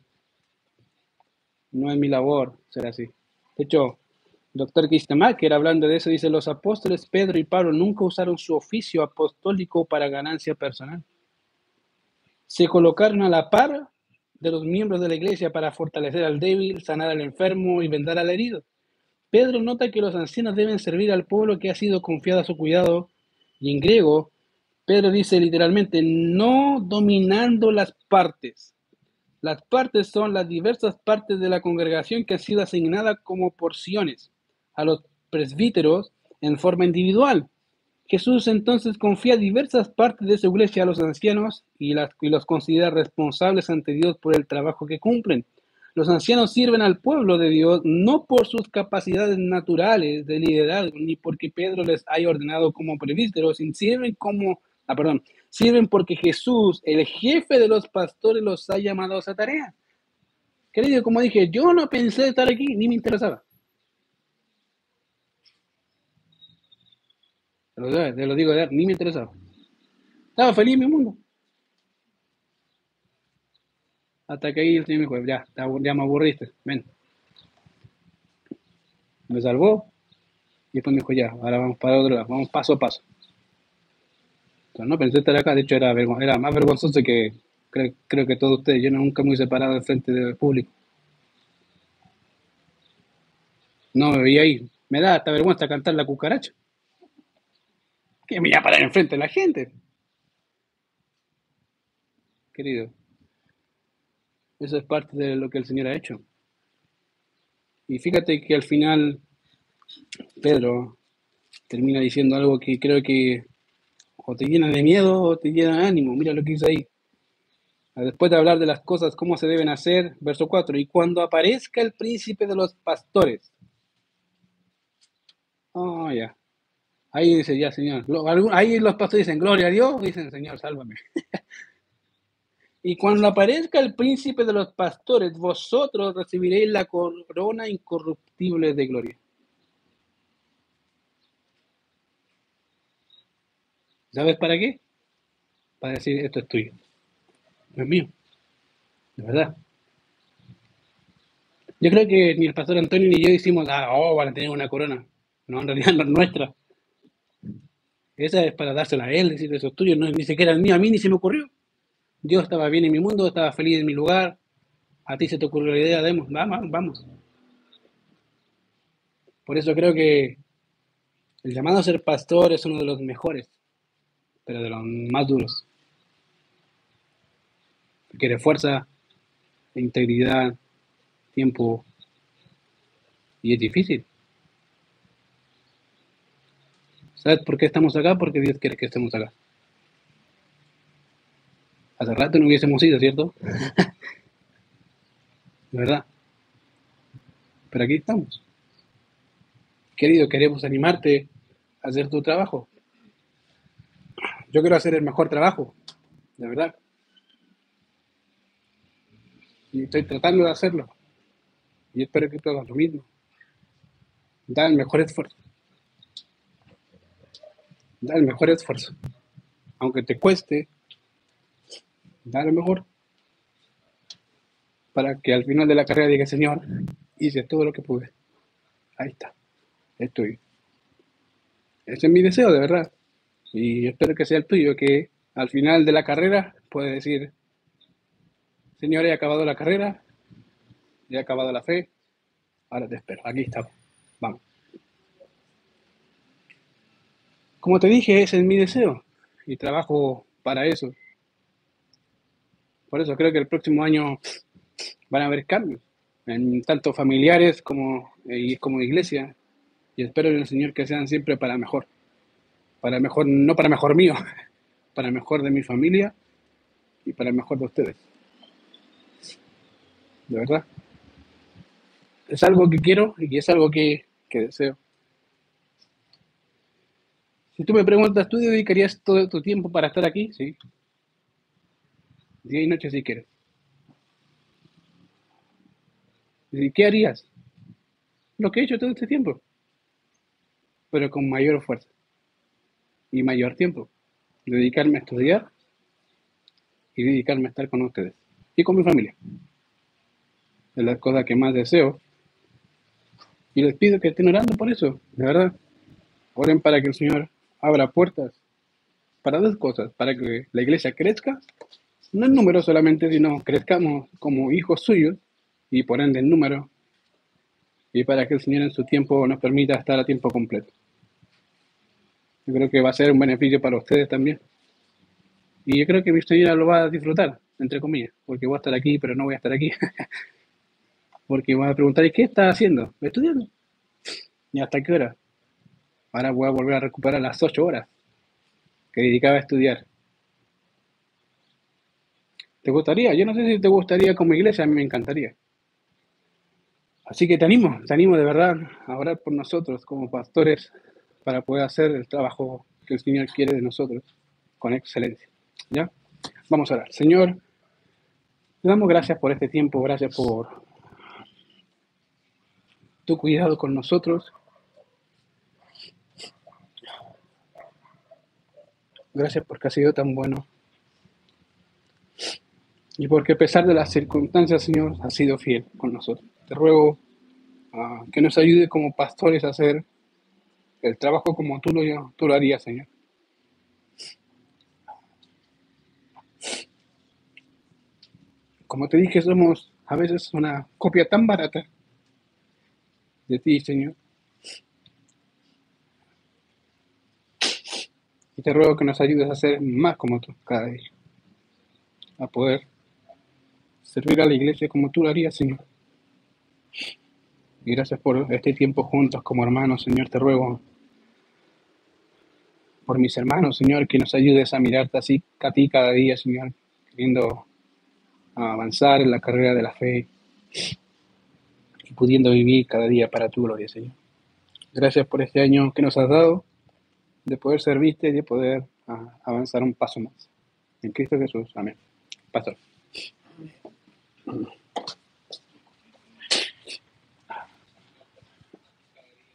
no es mi labor ser así. De hecho, doctor Kistemacher, hablando de eso, dice, los apóstoles Pedro y Pablo nunca usaron su oficio apostólico para ganancia personal. Se colocaron a la par de los miembros de la iglesia para fortalecer al débil, sanar al enfermo y vendar al herido. Pedro nota que los ancianos deben servir al pueblo que ha sido confiado a su cuidado, y en griego, Pedro dice literalmente, no dominando las partes, las partes son las diversas partes de la congregación que han sido asignadas como porciones a los presbíteros en forma individual. Jesús entonces confía diversas partes de su iglesia a los ancianos y, las, los considera responsables ante Dios por el trabajo que cumplen. Los ancianos sirven al pueblo de Dios no por sus capacidades naturales de liderazgo, ni porque Pedro les haya ordenado como presbíteros, sirven como Ah, perdón. Sirven porque Jesús, el jefe de los pastores, los ha llamado a esa tarea. Querido, como dije, yo no pensé estar aquí, ni me interesaba. Te lo, digo, ni me interesaba. Estaba feliz mi mundo. Hasta que ahí el Señor me dijo, ya, ya me aburriste, ven. Me salvó y después me dijo, ya, ahora vamos para otro lado, vamos paso a paso. Entonces, no pensé estar acá, de hecho era, era más vergonzoso que creo, creo que todos ustedes, yo nunca me hubiese parado al frente del público. No me veía ahí, me da hasta vergüenza cantar la cucaracha. Que me iba a parar enfrente de la gente. Querido, eso es parte de lo que el Señor ha hecho. Y fíjate que al final Pedro termina diciendo algo que creo que o te llena de miedo o te llena de ánimo. Mira lo que dice ahí. Después de hablar de las cosas, cómo se deben hacer, verso 4, y cuando aparezca el príncipe de los pastores. Oh, ya. Ahí dice, ya, Señor. Ahí los pastores dicen, gloria a Dios, dicen, Señor, sálvame. Y cuando aparezca el príncipe de los pastores, vosotros recibiréis la corona incorruptible de gloria. ¿Sabes para qué? Para decir, esto es tuyo. No es mío. De verdad. Yo creo que ni el pastor Antonio ni yo decimos, ah, oh, van a tener una corona. No, en realidad no es nuestra. Esa es para dársela a él, decir, eso es tuyo, no, ni siquiera es mío, a mí ni se me ocurrió. Yo estaba bien en mi mundo, estaba feliz en mi lugar. A ti se te ocurrió la idea, de, vamos, vamos. Por eso creo que el llamado a ser pastor es uno de los mejores, pero de los más duros. Requiere fuerza, integridad, tiempo, y es difícil. ¿Sabes por qué estamos acá? Porque Dios quiere que estemos acá. Hace rato no hubiésemos ido, ¿cierto? De verdad. Pero aquí estamos. Querido, queremos animarte a hacer tu trabajo. Yo quiero hacer el mejor trabajo, de verdad. Y estoy tratando de hacerlo. Y espero que tú hagas lo mismo. Da el mejor esfuerzo. Da el mejor esfuerzo. Aunque te cueste, da lo mejor para que al final de la carrera diga, Señor, hice todo lo que pude. Ahí está, estoy. Ese es mi deseo, de verdad. Y espero que sea el tuyo, que al final de la carrera pueda decir, Señor, he acabado la carrera, he acabado la fe, ahora te espero, aquí está, vamos. Como te dije, ese es mi deseo y trabajo para eso. Por eso creo que el próximo año van a haber cambios, en tanto familiares como, eh, como iglesia. Y espero en el Señor que sean siempre para mejor. Para mejor, no para mejor mío, para mejor de mi familia y para mejor de ustedes. De verdad. Es algo que quiero y es algo que, que deseo. Si tú me preguntas, ¿tú dedicarías todo tu tiempo para estar aquí? Sí, día y noche si quieres. ¿Y qué harías? Lo que he hecho todo este tiempo, pero con mayor fuerza y mayor tiempo. Dedicarme a estudiar y dedicarme a estar con ustedes y con mi familia. Es la cosa que más deseo. Y les pido que estén orando por eso, de verdad. Oren para que el Señor abra puertas para dos cosas, para que la iglesia crezca no en número solamente, sino crezcamos como hijos suyos y por ende en número, y para que el Señor en su tiempo nos permita estar a tiempo completo. Yo creo que va a ser un beneficio para ustedes también. Y yo creo que mi señora lo va a disfrutar, entre comillas, porque voy a estar aquí, pero no voy a estar aquí. porque voy a preguntar, ¿y qué está haciendo? Estudiando. ¿Y hasta qué hora? Ahora voy a volver a recuperar las ocho horas que dedicaba a estudiar. ¿Te gustaría? Yo no sé si te gustaría como iglesia, a mí me encantaría. Así que te animo, te animo de verdad a orar por nosotros como pastores para poder hacer el trabajo que el Señor quiere de nosotros con excelencia. ¿Ya? Vamos a orar. Señor, te damos gracias por este tiempo, gracias por tu cuidado con nosotros. Gracias porque has sido tan bueno. Y porque a pesar de las circunstancias, Señor, has sido fiel con nosotros. Te ruego ah, que nos ayude como pastores a hacer el trabajo como tú lo harías, Señor. Como te dije, somos a veces una copia tan barata de ti, Señor. Y te ruego que nos ayudes a ser más como tú cada día. A poder servir a la iglesia como tú lo harías, Señor. Y gracias por este tiempo juntos como hermanos, Señor. Te ruego por mis hermanos, Señor, que nos ayudes a mirarte así a ti cada día, Señor, queriendo avanzar en la carrera de la fe y pudiendo vivir cada día para tu gloria, Señor. Gracias por este año que nos has dado de poder servirte y de poder ah, avanzar un paso más. En Cristo Jesús. Amén. Pastor.